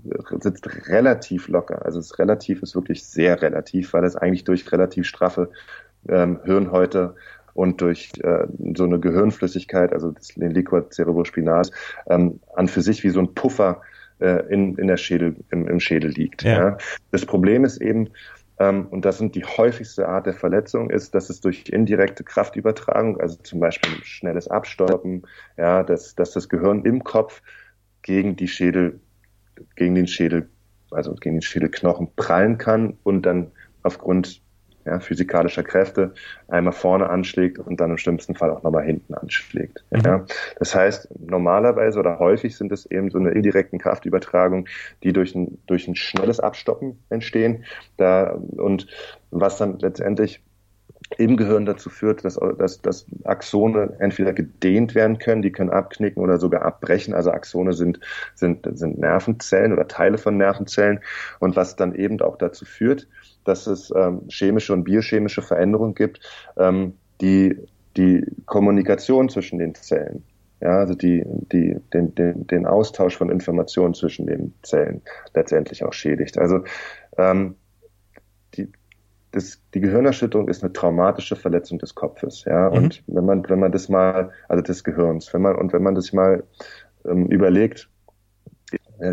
sitzt relativ locker. Also es relativ ist wirklich sehr relativ, weil es eigentlich durch relativ straffe ähm, Hirnhäute und durch äh, so eine Gehirnflüssigkeit, also den Liquor cerebrospinal, ähm, an für sich wie so ein Puffer äh, in, in der Schädel, im, im Schädel liegt. Ja. ja. Das Problem ist eben, ähm, und das sind die häufigste Art der Verletzung, ist, dass es durch indirekte Kraftübertragung, also zum Beispiel schnelles Abstoppen, ja, dass, dass das Gehirn im Kopf gegen die Schädel, gegen den Schädel, also gegen den Schädelknochen prallen kann und dann aufgrund ja, physikalischer Kräfte einmal vorne anschlägt und dann im schlimmsten Fall auch nochmal hinten anschlägt. Mhm. Ja. Das heißt, normalerweise oder häufig sind es eben so eine indirekten Kraftübertragung, die durch ein, durch ein schnelles Abstoppen entstehen. Da, und was dann letztendlich im Gehirn dazu führt, dass, dass, dass Axone entweder gedehnt werden können, die können abknicken oder sogar abbrechen. Also Axone sind, sind, sind Nervenzellen oder Teile von Nervenzellen und was dann eben auch dazu führt, dass es ähm, chemische und biochemische Veränderungen gibt, ähm, die die Kommunikation zwischen den Zellen, ja, also die, die, den, den, den Austausch von Informationen zwischen den Zellen letztendlich auch schädigt. Also ähm, das, die Gehirnerschütterung ist eine traumatische Verletzung des Kopfes, ja. Mhm. Und wenn man, wenn man das mal, also des Gehirns, wenn man, und wenn man das mal ähm, überlegt,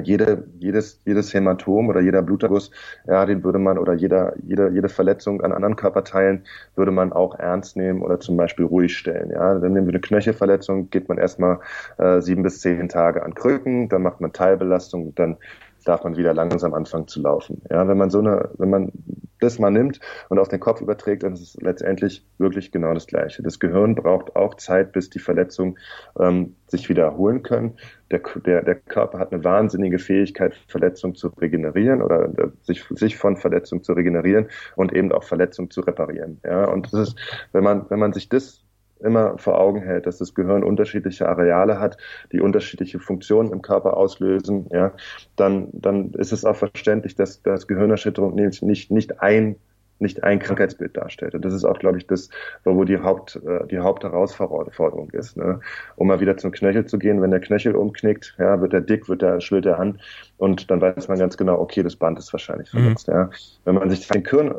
jede, jedes, jedes Hämatom oder jeder Bluterguss, ja, den würde man oder jeder, jede, jede Verletzung an anderen Körperteilen würde man auch ernst nehmen oder zum Beispiel ruhig stellen. Ja, dann nehmen wir eine Knöchelverletzung, geht man erstmal äh, sieben bis zehn Tage an Krücken, dann macht man Teilbelastung, dann darf man wieder langsam anfangen zu laufen. Ja, wenn man so eine, wenn man das mal nimmt und auf den Kopf überträgt, dann ist es letztendlich wirklich genau das Gleiche. Das Gehirn braucht auch Zeit, bis die Verletzungen ähm, sich wieder erholen können. Der, der, der Körper hat eine wahnsinnige Fähigkeit, Verletzungen zu regenerieren oder äh, sich, sich von Verletzungen zu regenerieren und eben auch Verletzungen zu reparieren. Ja, und das ist, wenn man, wenn man sich das immer vor Augen hält, dass das Gehirn unterschiedliche Areale hat, die unterschiedliche Funktionen im Körper auslösen, ja, dann, dann ist es auch verständlich, dass, dass Gehirnerschütterung nicht, nicht, nicht ein nicht ein Krankheitsbild darstellt. Und das ist auch, glaube ich, das, wo die Haupt, äh, die Hauptherausforderung ist. Ne? Um mal wieder zum Knöchel zu gehen, wenn der Knöchel umknickt, ja, wird er dick, wird er, schwillt er an und dann weiß man ganz genau, okay, das Band ist wahrscheinlich mhm. verletzt. Mhm. Ja. Wenn man sich den, Kirn,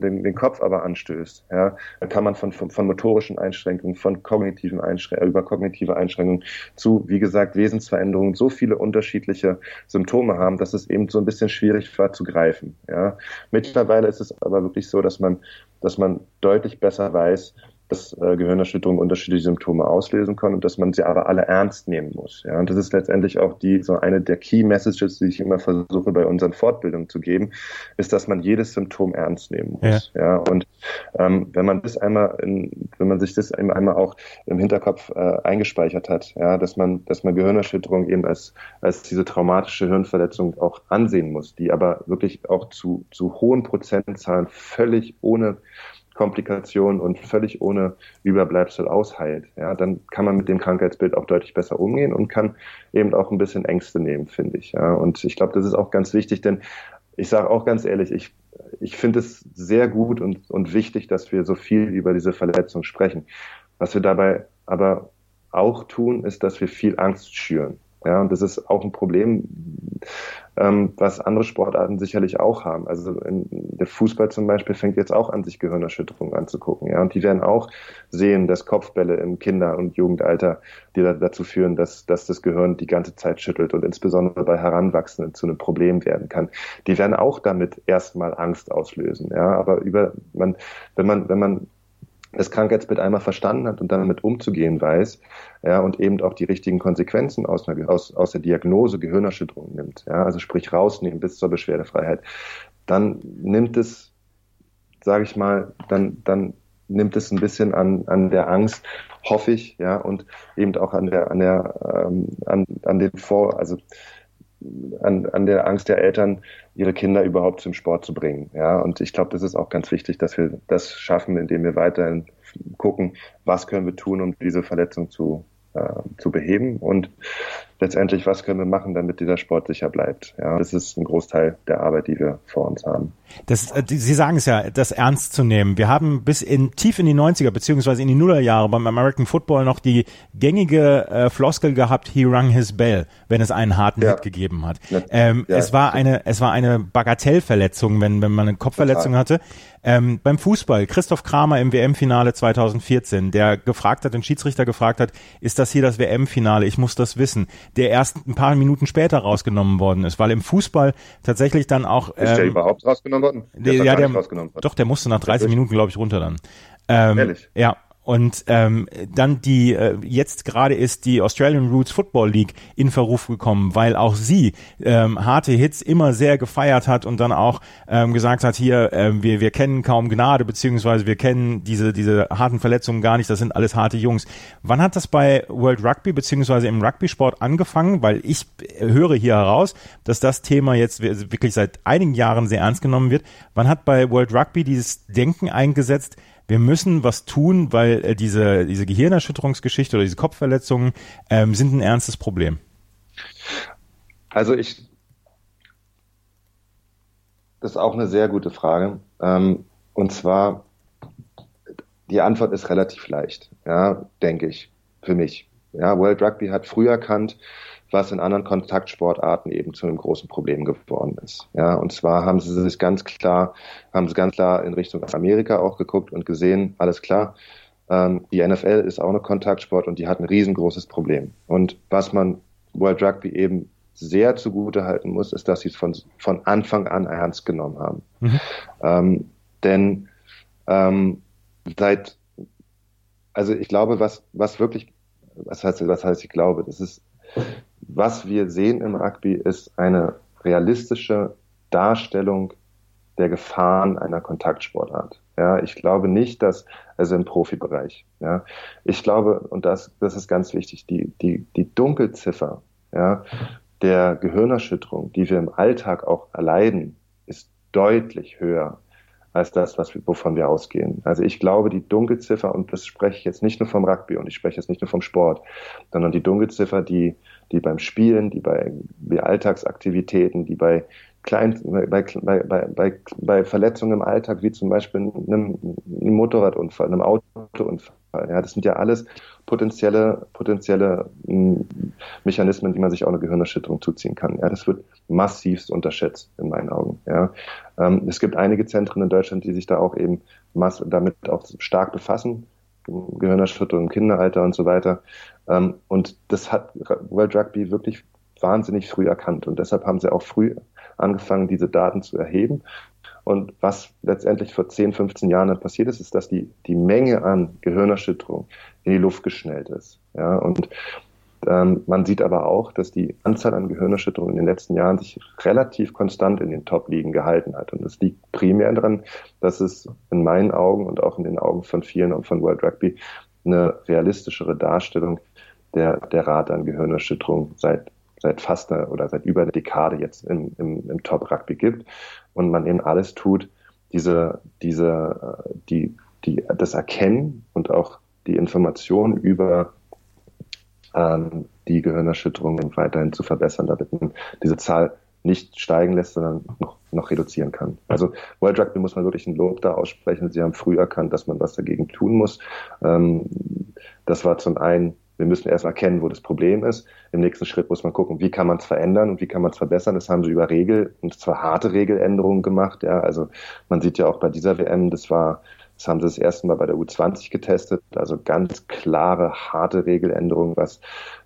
den, den Kopf aber anstößt, ja, dann kann man von, von, von motorischen Einschränkungen, von kognitiven Einschränkungen, über kognitive Einschränkungen zu, wie gesagt, Wesensveränderungen so viele unterschiedliche Symptome haben, dass es eben so ein bisschen schwierig war zu greifen. Ja. Mittlerweile ist es aber wirklich so, dass man, dass man deutlich besser weiß, dass äh, Gehirnerschütterungen unterschiedliche Symptome auslösen können und dass man sie aber alle ernst nehmen muss. Ja, und das ist letztendlich auch die so eine der Key Messages, die ich immer versuche bei unseren Fortbildungen zu geben, ist, dass man jedes Symptom ernst nehmen muss. Ja, ja und ähm, wenn man das einmal, in, wenn man sich das einmal auch im Hinterkopf äh, eingespeichert hat, ja, dass man, dass man Gehirnerschütterung eben als als diese traumatische Hirnverletzung auch ansehen muss, die aber wirklich auch zu zu hohen Prozentzahlen völlig ohne Komplikationen und völlig ohne Überbleibsel ausheilt, ja, dann kann man mit dem Krankheitsbild auch deutlich besser umgehen und kann eben auch ein bisschen Ängste nehmen, finde ich. Ja. Und ich glaube, das ist auch ganz wichtig, denn ich sage auch ganz ehrlich, ich, ich finde es sehr gut und, und wichtig, dass wir so viel über diese Verletzung sprechen. Was wir dabei aber auch tun, ist, dass wir viel Angst schüren. Ja, und das ist auch ein Problem, ähm, was andere Sportarten sicherlich auch haben. Also in, der Fußball zum Beispiel fängt jetzt auch an, sich Gehirnerschütterungen anzugucken. Ja, und die werden auch sehen, dass Kopfbälle im Kinder- und Jugendalter, die da, dazu führen, dass, dass das Gehirn die ganze Zeit schüttelt und insbesondere bei Heranwachsenden zu einem Problem werden kann. Die werden auch damit erstmal Angst auslösen. Ja, aber über man, wenn man, wenn man das Krankheitsbild einmal verstanden hat und damit umzugehen weiß, ja, und eben auch die richtigen Konsequenzen aus, einer, aus, aus der Diagnose Gehirnerschütterung nimmt, ja, also sprich rausnehmen bis zur Beschwerdefreiheit, dann nimmt es, sage ich mal, dann, dann nimmt es ein bisschen an, an der Angst, hoffe ich, ja, und eben auch an der, an der, ähm, an, an den Vor, also an, an der Angst der Eltern, ihre Kinder überhaupt zum Sport zu bringen. Ja, und ich glaube, das ist auch ganz wichtig, dass wir das schaffen, indem wir weiterhin gucken, was können wir tun, um diese Verletzung zu, äh, zu beheben und letztendlich, was können wir machen, damit dieser Sport sicher bleibt. Ja, das ist ein Großteil der Arbeit, die wir vor uns haben. Das, äh, Sie sagen es ja, das ernst zu nehmen. Wir haben bis in tief in die 90er beziehungsweise in die Nullerjahre beim American Football noch die gängige äh, Floskel gehabt, he rang his bell, wenn es einen harten ja. Hit gegeben hat. Ähm, ja, es war eine, es war eine Bagatellverletzung, wenn, wenn man eine Kopfverletzung Total. hatte. Ähm, beim Fußball, Christoph Kramer im WM-Finale 2014, der gefragt hat, den Schiedsrichter gefragt hat, ist das hier das WM-Finale? Ich muss das wissen der erst ein paar Minuten später rausgenommen worden ist, weil im Fußball tatsächlich dann auch. Ähm, ist der ähm, überhaupt rausgenommen worden? Der ja, der, rausgenommen worden. Doch, der musste nach 30 Minuten, glaube ich, runter dann. Ähm, Ehrlich? Ja, und ähm, dann die, äh, jetzt gerade ist die Australian Roots Football League in Verruf gekommen, weil auch sie ähm, harte Hits immer sehr gefeiert hat und dann auch ähm, gesagt hat, hier, ähm, wir, wir kennen kaum Gnade, beziehungsweise wir kennen diese, diese harten Verletzungen gar nicht, das sind alles harte Jungs. Wann hat das bei World Rugby, beziehungsweise im Rugby-Sport angefangen? Weil ich höre hier heraus, dass das Thema jetzt wirklich seit einigen Jahren sehr ernst genommen wird. Wann hat bei World Rugby dieses Denken eingesetzt, wir müssen was tun, weil äh, diese, diese Gehirnerschütterungsgeschichte oder diese Kopfverletzungen ähm, sind ein ernstes Problem. Also ich, das ist auch eine sehr gute Frage. Ähm, und zwar, die Antwort ist relativ leicht, ja, denke ich, für mich. Ja, World Rugby hat früh erkannt, was in anderen Kontaktsportarten eben zu einem großen Problem geworden ist. Ja, und zwar haben sie sich ganz klar, haben sie ganz klar in Richtung Amerika auch geguckt und gesehen, alles klar, ähm, die NFL ist auch eine Kontaktsport und die hat ein riesengroßes Problem. Und was man World Rugby eben sehr zugute halten muss, ist, dass sie es von, von Anfang an ernst genommen haben. Mhm. Ähm, denn ähm, seit, also ich glaube, was, was wirklich, was heißt, was heißt ich glaube, das ist was wir sehen im Rugby ist eine realistische Darstellung der Gefahren einer Kontaktsportart. Ja, ich glaube nicht, dass, also im Profibereich, ja, ich glaube, und das, das ist ganz wichtig, die, die, die Dunkelziffer, ja, der Gehirnerschütterung, die wir im Alltag auch erleiden, ist deutlich höher als das, was wir, wovon wir ausgehen. Also ich glaube, die Dunkelziffer, und das spreche ich jetzt nicht nur vom Rugby und ich spreche jetzt nicht nur vom Sport, sondern die Dunkelziffer, die, die beim Spielen, die bei, bei Alltagsaktivitäten, die bei klein, bei, bei, bei, bei, Verletzungen im Alltag, wie zum Beispiel einem, einem Motorradunfall, einem Autounfall. Ja, das sind ja alles potenzielle, potenzielle hm, Mechanismen, die man sich auch eine Gehirnerschütterung zuziehen kann. Ja, das wird massivst unterschätzt in meinen Augen. Ja, ähm, es gibt einige Zentren in Deutschland, die sich da auch eben damit auch stark befassen. Gehirnerschütterung im Kinderalter und so weiter. Ähm, und das hat World Rugby wirklich wahnsinnig früh erkannt. Und deshalb haben sie auch früh angefangen, diese Daten zu erheben Und was letztendlich vor 10, 15 Jahren dann passiert ist, ist, dass die, die Menge an Gehirnerschütterung in die Luft geschnellt ist. Ja, und man sieht aber auch, dass die Anzahl an Gehirnerschütterungen in den letzten Jahren sich relativ konstant in den Top-Ligen gehalten hat. Und das liegt primär daran, dass es in meinen Augen und auch in den Augen von vielen und von World Rugby eine realistischere Darstellung der, der Rate an Gehirnerschütterung seit, seit fast eine, oder seit über einer Dekade jetzt im, im, im Top-Rugby gibt. Und man eben alles tut, diese, diese, äh, die, die, das Erkennen und auch die Information über ähm, die Gehirnerschütterungen weiterhin zu verbessern, damit man diese Zahl nicht steigen lässt, sondern noch, noch reduzieren kann. Also World Rugby muss man wirklich ein Lob da aussprechen. Sie haben früh erkannt, dass man was dagegen tun muss. Ähm, das war zum einen, wir müssen erst erkennen, wo das Problem ist. Im nächsten Schritt muss man gucken, wie kann man es verändern und wie kann man es verbessern. Das haben sie über Regel, und zwar harte Regeländerungen gemacht. Ja, also man sieht ja auch bei dieser WM, das war das haben sie das erste Mal bei der U20 getestet. Also ganz klare, harte Regeländerungen, was,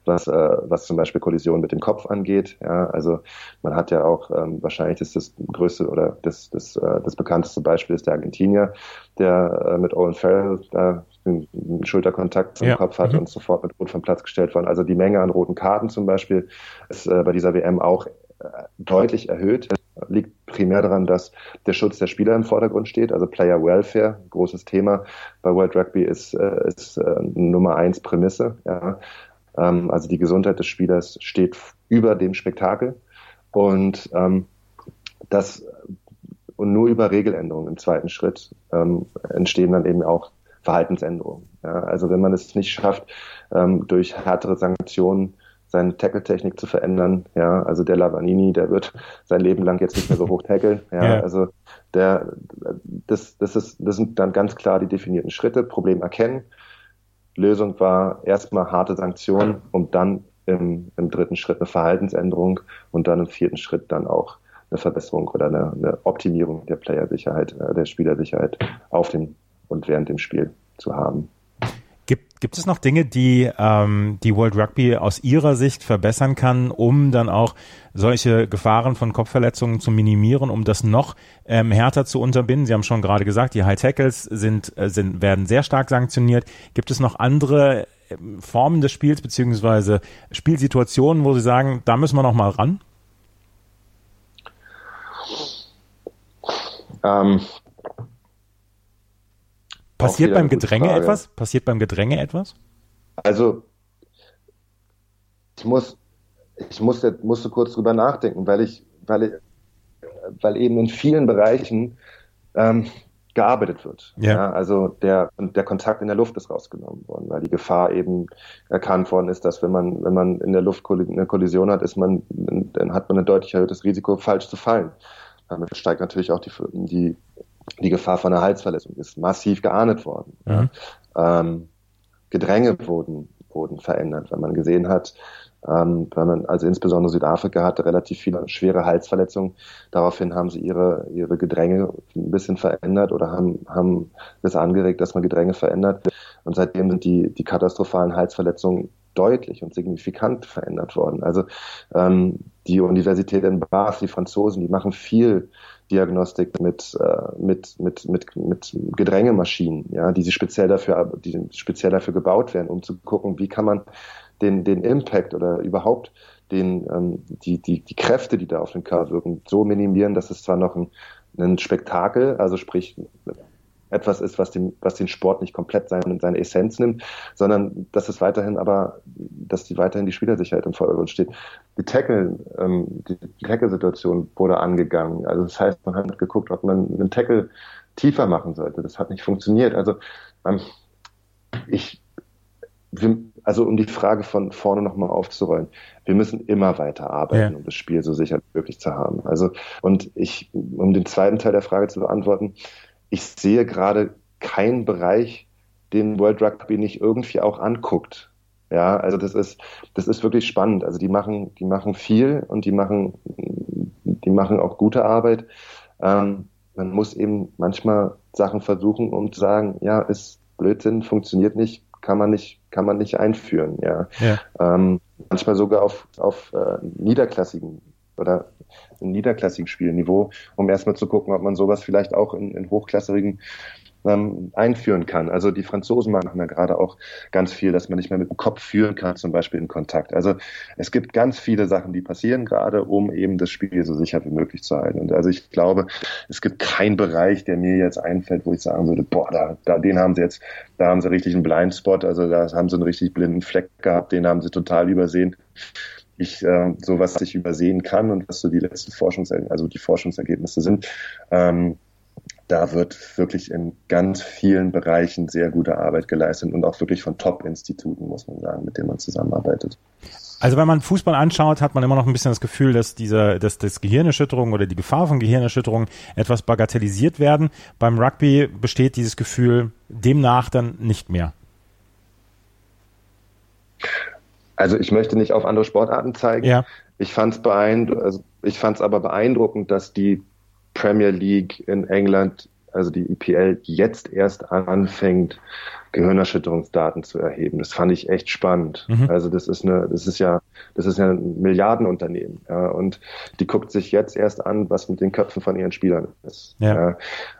was, äh, was zum Beispiel Kollision mit dem Kopf angeht. Ja, also man hat ja auch ähm, wahrscheinlich ist das größte oder das, das, äh, das bekannteste Beispiel ist der Argentinier, der äh, mit Owen Farrell da einen Schulterkontakt zum ja. Kopf hat mhm. und sofort mit Rot vom Platz gestellt worden. Also die Menge an roten Karten zum Beispiel ist äh, bei dieser WM auch deutlich erhöht. Liegt primär daran, dass der Schutz der Spieler im Vordergrund steht, also Player Welfare, großes Thema bei World Rugby ist, äh, ist äh, Nummer eins Prämisse. Ja. Ähm, also die Gesundheit des Spielers steht über dem Spektakel und ähm, das und nur über Regeländerungen im zweiten Schritt ähm, entstehen dann eben auch Verhaltensänderungen. Ja. Also wenn man es nicht schafft, durch härtere Sanktionen seine Tackle-Technik zu verändern. Ja, also der Lavanini, der wird sein Leben lang jetzt nicht mehr so hoch tackeln. Ja, ja, also der, das, das ist, das sind dann ganz klar die definierten Schritte. Problem erkennen. Lösung war erstmal harte Sanktionen, um dann im, im dritten Schritt eine Verhaltensänderung und dann im vierten Schritt dann auch eine Verbesserung oder eine, eine Optimierung der Playersicherheit, äh, der Spielersicherheit auf dem und während dem Spiel zu haben. Gibt, gibt es noch Dinge, die ähm, die World Rugby aus Ihrer Sicht verbessern kann, um dann auch solche Gefahren von Kopfverletzungen zu minimieren, um das noch ähm, härter zu unterbinden? Sie haben schon gerade gesagt, die High Tackles sind, äh, sind, werden sehr stark sanktioniert. Gibt es noch andere ähm, Formen des Spiels beziehungsweise Spielsituationen, wo Sie sagen, da müssen wir noch mal ran? Ähm, Passiert beim Gedränge etwas? Passiert beim Gedränge etwas? Also, ich muss, ich musste, musste kurz drüber nachdenken, weil ich, weil ich, weil eben in vielen Bereichen ähm, gearbeitet wird. Ja. ja. also der, der Kontakt in der Luft ist rausgenommen worden, weil die Gefahr eben erkannt worden ist, dass wenn man, wenn man in der Luft eine Kollision hat, ist man, dann hat man ein deutlich erhöhtes Risiko, falsch zu fallen. Damit steigt natürlich auch die, die die Gefahr von einer Halsverletzung ist massiv geahndet worden. Mhm. Ähm, Gedränge wurden, wurden verändert, weil man gesehen hat, ähm, weil man, also insbesondere Südafrika hatte relativ viele schwere Halsverletzungen. Daraufhin haben sie ihre, ihre Gedränge ein bisschen verändert oder haben, haben das angeregt, dass man Gedränge verändert. Und seitdem sind die, die katastrophalen Halsverletzungen deutlich und signifikant verändert worden. Also ähm, die Universität in Bath, die Franzosen, die machen viel Diagnostik mit, äh, mit, mit, mit, mit Gedrängemaschinen, ja, die sie speziell dafür, die speziell dafür gebaut werden, um zu gucken, wie kann man den, den Impact oder überhaupt den, ähm, die, die, die Kräfte, die da auf den Körper wirken, so minimieren, dass es zwar noch ein, ein Spektakel, also sprich etwas ist, was den, was den Sport nicht komplett seine, seine Essenz nimmt, sondern dass es weiterhin aber, dass die weiterhin die Spielersicherheit im Vordergrund steht. Die Tackle, ähm, die Tackle-Situation wurde angegangen. Also das heißt, man hat geguckt, ob man einen Tackle tiefer machen sollte. Das hat nicht funktioniert. Also ähm, ich, wir, also um die Frage von vorne nochmal aufzurollen, wir müssen immer weiter arbeiten, ja. um das Spiel so sicher wie möglich zu haben. Also, und ich, um den zweiten Teil der Frage zu beantworten, ich sehe gerade keinen Bereich, den World Rugby nicht irgendwie auch anguckt. Ja, also das ist, das ist wirklich spannend. Also die machen, die machen viel und die machen, die machen auch gute Arbeit. Ähm, man muss eben manchmal Sachen versuchen, um zu sagen, ja, ist Blödsinn, funktioniert nicht, kann man nicht, kann man nicht einführen. Ja, ja. Ähm, manchmal sogar auf, auf äh, niederklassigen oder ein niederklassigen Spielniveau, um erstmal zu gucken, ob man sowas vielleicht auch in, in hochklassigen ähm, einführen kann. Also die Franzosen machen da gerade auch ganz viel, dass man nicht mehr mit dem Kopf führen kann, zum Beispiel in Kontakt. Also es gibt ganz viele Sachen, die passieren gerade, um eben das Spiel so sicher wie möglich zu halten. Und also ich glaube, es gibt keinen Bereich, der mir jetzt einfällt, wo ich sagen würde, boah, da, da den haben sie jetzt, da haben sie richtig einen Blindspot, also da haben sie einen richtig blinden Fleck gehabt, den haben sie total übersehen ich äh, so was ich übersehen kann und was so die letzten Forschungs also die Forschungsergebnisse sind, ähm, da wird wirklich in ganz vielen Bereichen sehr gute Arbeit geleistet und auch wirklich von Top-Instituten, muss man sagen, mit denen man zusammenarbeitet. Also wenn man Fußball anschaut, hat man immer noch ein bisschen das Gefühl, dass diese, dass das Gehirnerschütterung oder die Gefahr von Gehirnerschütterung etwas bagatellisiert werden. Beim Rugby besteht dieses Gefühl demnach dann nicht mehr. Also ich möchte nicht auf andere Sportarten zeigen. Ja. Ich fand es beeindruckend, also ich fand es aber beeindruckend, dass die Premier League in England, also die EPL, jetzt erst anfängt, Gehirnerschütterungsdaten zu erheben. Das fand ich echt spannend. Mhm. Also das ist eine, das ist ja, das ist ja ein Milliardenunternehmen. Ja, und die guckt sich jetzt erst an, was mit den Köpfen von ihren Spielern ist. Ja. ja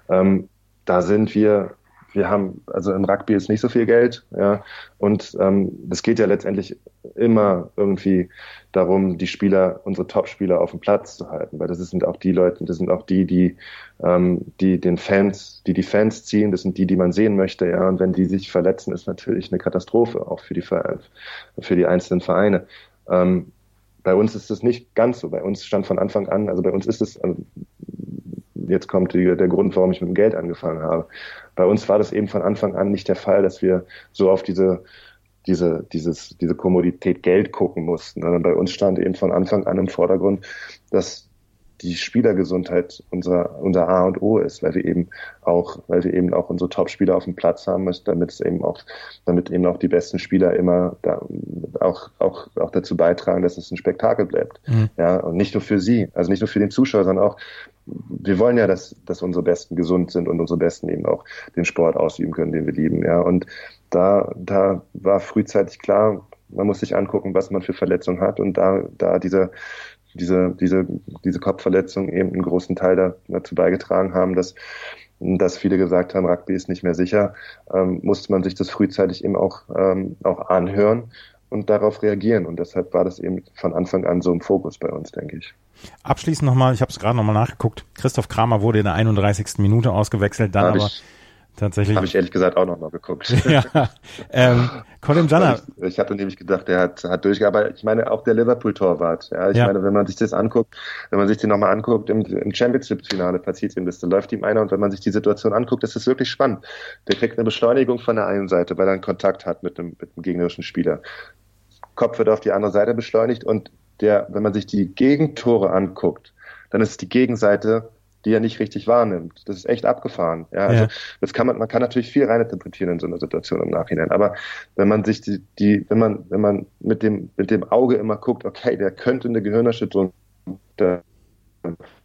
ähm, da sind wir wir haben, also im Rugby ist nicht so viel Geld, ja, und ähm, das geht ja letztendlich immer irgendwie darum, die Spieler, unsere Top-Spieler auf dem Platz zu halten, weil das sind auch die Leute, das sind auch die, die, ähm, die den Fans, die die Fans ziehen, das sind die, die man sehen möchte, ja, und wenn die sich verletzen, ist natürlich eine Katastrophe auch für die für die einzelnen Vereine. Ähm, bei uns ist es nicht ganz so. Bei uns stand von Anfang an, also bei uns ist es, also jetzt kommt die, der Grund, warum ich mit dem Geld angefangen habe. Bei uns war das eben von Anfang an nicht der Fall, dass wir so auf diese diese, dieses, diese Kommodität Geld gucken mussten, sondern bei uns stand eben von Anfang an im Vordergrund, dass die Spielergesundheit unser, unser A und O ist, weil wir eben auch, weil wir eben auch unsere Top-Spieler auf dem Platz haben müssen, damit es eben auch, damit eben auch die besten Spieler immer da, auch, auch, auch dazu beitragen, dass es ein Spektakel bleibt. Mhm. Ja, und nicht nur für sie, also nicht nur für den Zuschauer, sondern auch, wir wollen ja, dass, dass unsere Besten gesund sind und unsere Besten eben auch den Sport ausüben können, den wir lieben, ja. Und da, da war frühzeitig klar, man muss sich angucken, was man für Verletzungen hat und da, da dieser diese, diese, diese Kopfverletzung eben einen großen Teil dazu beigetragen haben, dass, dass viele gesagt haben, Rugby ist nicht mehr sicher, ähm, musste man sich das frühzeitig eben auch, ähm, auch anhören und darauf reagieren. Und deshalb war das eben von Anfang an so im Fokus bei uns, denke ich. Abschließend nochmal, ich habe es gerade nochmal nachgeguckt, Christoph Kramer wurde in der 31. Minute ausgewechselt, dann aber ich, Tatsächlich. Habe ich ehrlich gesagt auch noch mal geguckt. ja. Ähm, Colin Janner. Ich, ich hatte nämlich gedacht, der hat, hat durchgearbeitet. Ich meine, auch der Liverpool-Torwart. Ja, ich ja. meine, wenn man sich das anguckt, wenn man sich den nochmal anguckt, im, im Championship-Finale passiert ihm das, da läuft ihm einer und wenn man sich die Situation anguckt, ist es wirklich spannend. Der kriegt eine Beschleunigung von der einen Seite, weil er einen Kontakt hat mit dem, mit dem gegnerischen Spieler. Kopf wird auf die andere Seite beschleunigt und der, wenn man sich die Gegentore anguckt, dann ist die Gegenseite die er nicht richtig wahrnimmt. Das ist echt abgefahren. Ja, also ja. das kann man, man kann natürlich viel reininterpretieren in so einer Situation im Nachhinein. Aber wenn man sich die, die, wenn man, wenn man mit dem, mit dem Auge immer guckt, okay, der könnte eine Gehirnerschütterung, der,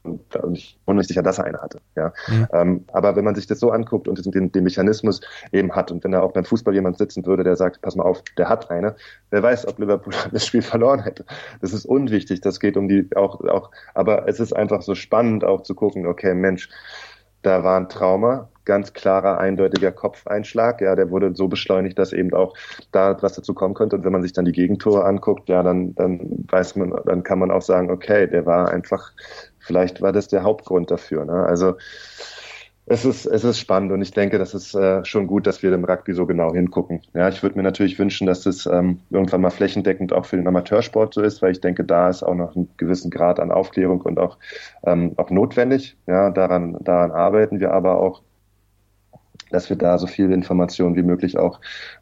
und ich bin nicht sicher, dass er eine hatte. Ja. Mhm. Ähm, aber wenn man sich das so anguckt und den, den, Mechanismus eben hat und wenn da auch beim Fußball jemand sitzen würde, der sagt, pass mal auf, der hat eine, wer weiß, ob Liverpool das Spiel verloren hätte. Das ist unwichtig, das geht um die auch, auch, aber es ist einfach so spannend auch zu gucken, okay, Mensch, da war ein Trauma, ganz klarer, eindeutiger Kopfeinschlag. Ja, der wurde so beschleunigt, dass eben auch da was dazu kommen könnte. Und wenn man sich dann die Gegentore anguckt, ja, dann, dann weiß man, dann kann man auch sagen, okay, der war einfach, vielleicht war das der Hauptgrund dafür. Ne? Also es ist, es ist spannend und ich denke, das ist äh, schon gut, dass wir dem Rugby so genau hingucken. Ja, ich würde mir natürlich wünschen, dass das ähm, irgendwann mal flächendeckend auch für den Amateursport so ist, weil ich denke, da ist auch noch ein gewissen Grad an Aufklärung und auch, ähm, auch notwendig. Ja, daran, daran arbeiten wir aber auch dass wir da so viele Informationen wie möglich auch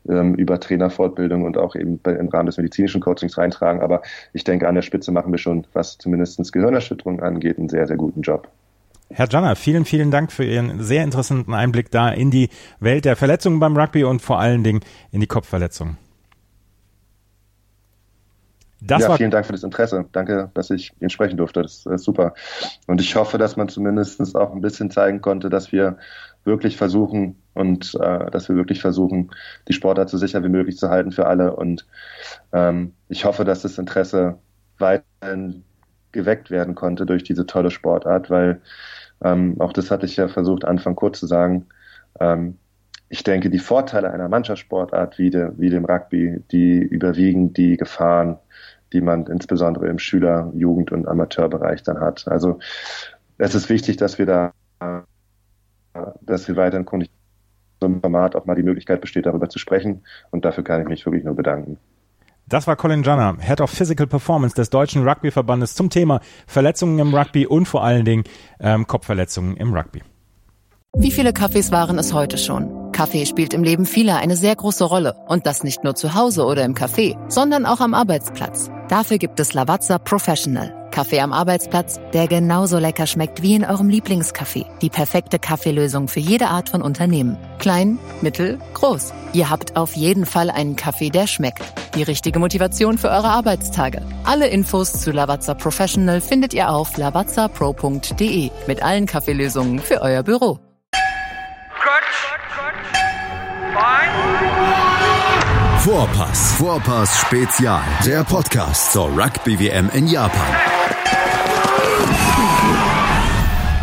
ähm, über Trainerfortbildung und auch eben im Rahmen des medizinischen Coachings reintragen. Aber ich denke, an der Spitze machen wir schon, was zumindest Gehirnerschütterung angeht, einen sehr, sehr guten Job. Herr Janner, vielen, vielen Dank für Ihren sehr interessanten Einblick da in die Welt der Verletzungen beim Rugby und vor allen Dingen in die Kopfverletzungen. Das ja, vielen Dank für das Interesse. Danke, dass ich Ihnen sprechen durfte. Das ist super. Und ich hoffe, dass man zumindest auch ein bisschen zeigen konnte, dass wir wirklich versuchen und äh, dass wir wirklich versuchen, die Sportart so sicher wie möglich zu halten für alle. Und ähm, ich hoffe, dass das Interesse weiterhin geweckt werden konnte durch diese tolle Sportart, weil ähm, auch das hatte ich ja versucht, Anfang kurz zu sagen. Ähm, ich denke, die Vorteile einer Mannschaftssportart wie, de, wie dem Rugby, die überwiegen die Gefahren, die man insbesondere im Schüler-, Jugend- und Amateurbereich dann hat. Also es ist wichtig, dass wir da, dass wir weiterhin kundig so einem Format auch mal die Möglichkeit besteht, darüber zu sprechen. Und dafür kann ich mich wirklich nur bedanken. Das war Colin Janner, Head of Physical Performance des Deutschen Rugbyverbandes zum Thema Verletzungen im Rugby und vor allen Dingen ähm, Kopfverletzungen im Rugby. Wie viele Kaffees waren es heute schon? Kaffee spielt im Leben vieler eine sehr große Rolle. Und das nicht nur zu Hause oder im Café, sondern auch am Arbeitsplatz. Dafür gibt es Lavazza Professional. Kaffee am Arbeitsplatz, der genauso lecker schmeckt wie in eurem Lieblingscafé. Die perfekte Kaffeelösung für jede Art von Unternehmen. Klein, mittel, groß. Ihr habt auf jeden Fall einen Kaffee, der schmeckt. Die richtige Motivation für eure Arbeitstage. Alle Infos zu Lavazza Professional findet ihr auf lavazzapro.de mit allen Kaffeelösungen für euer Büro. Vorpass. Vorpass Spezial. Der Podcast zur Rugby WM in Japan.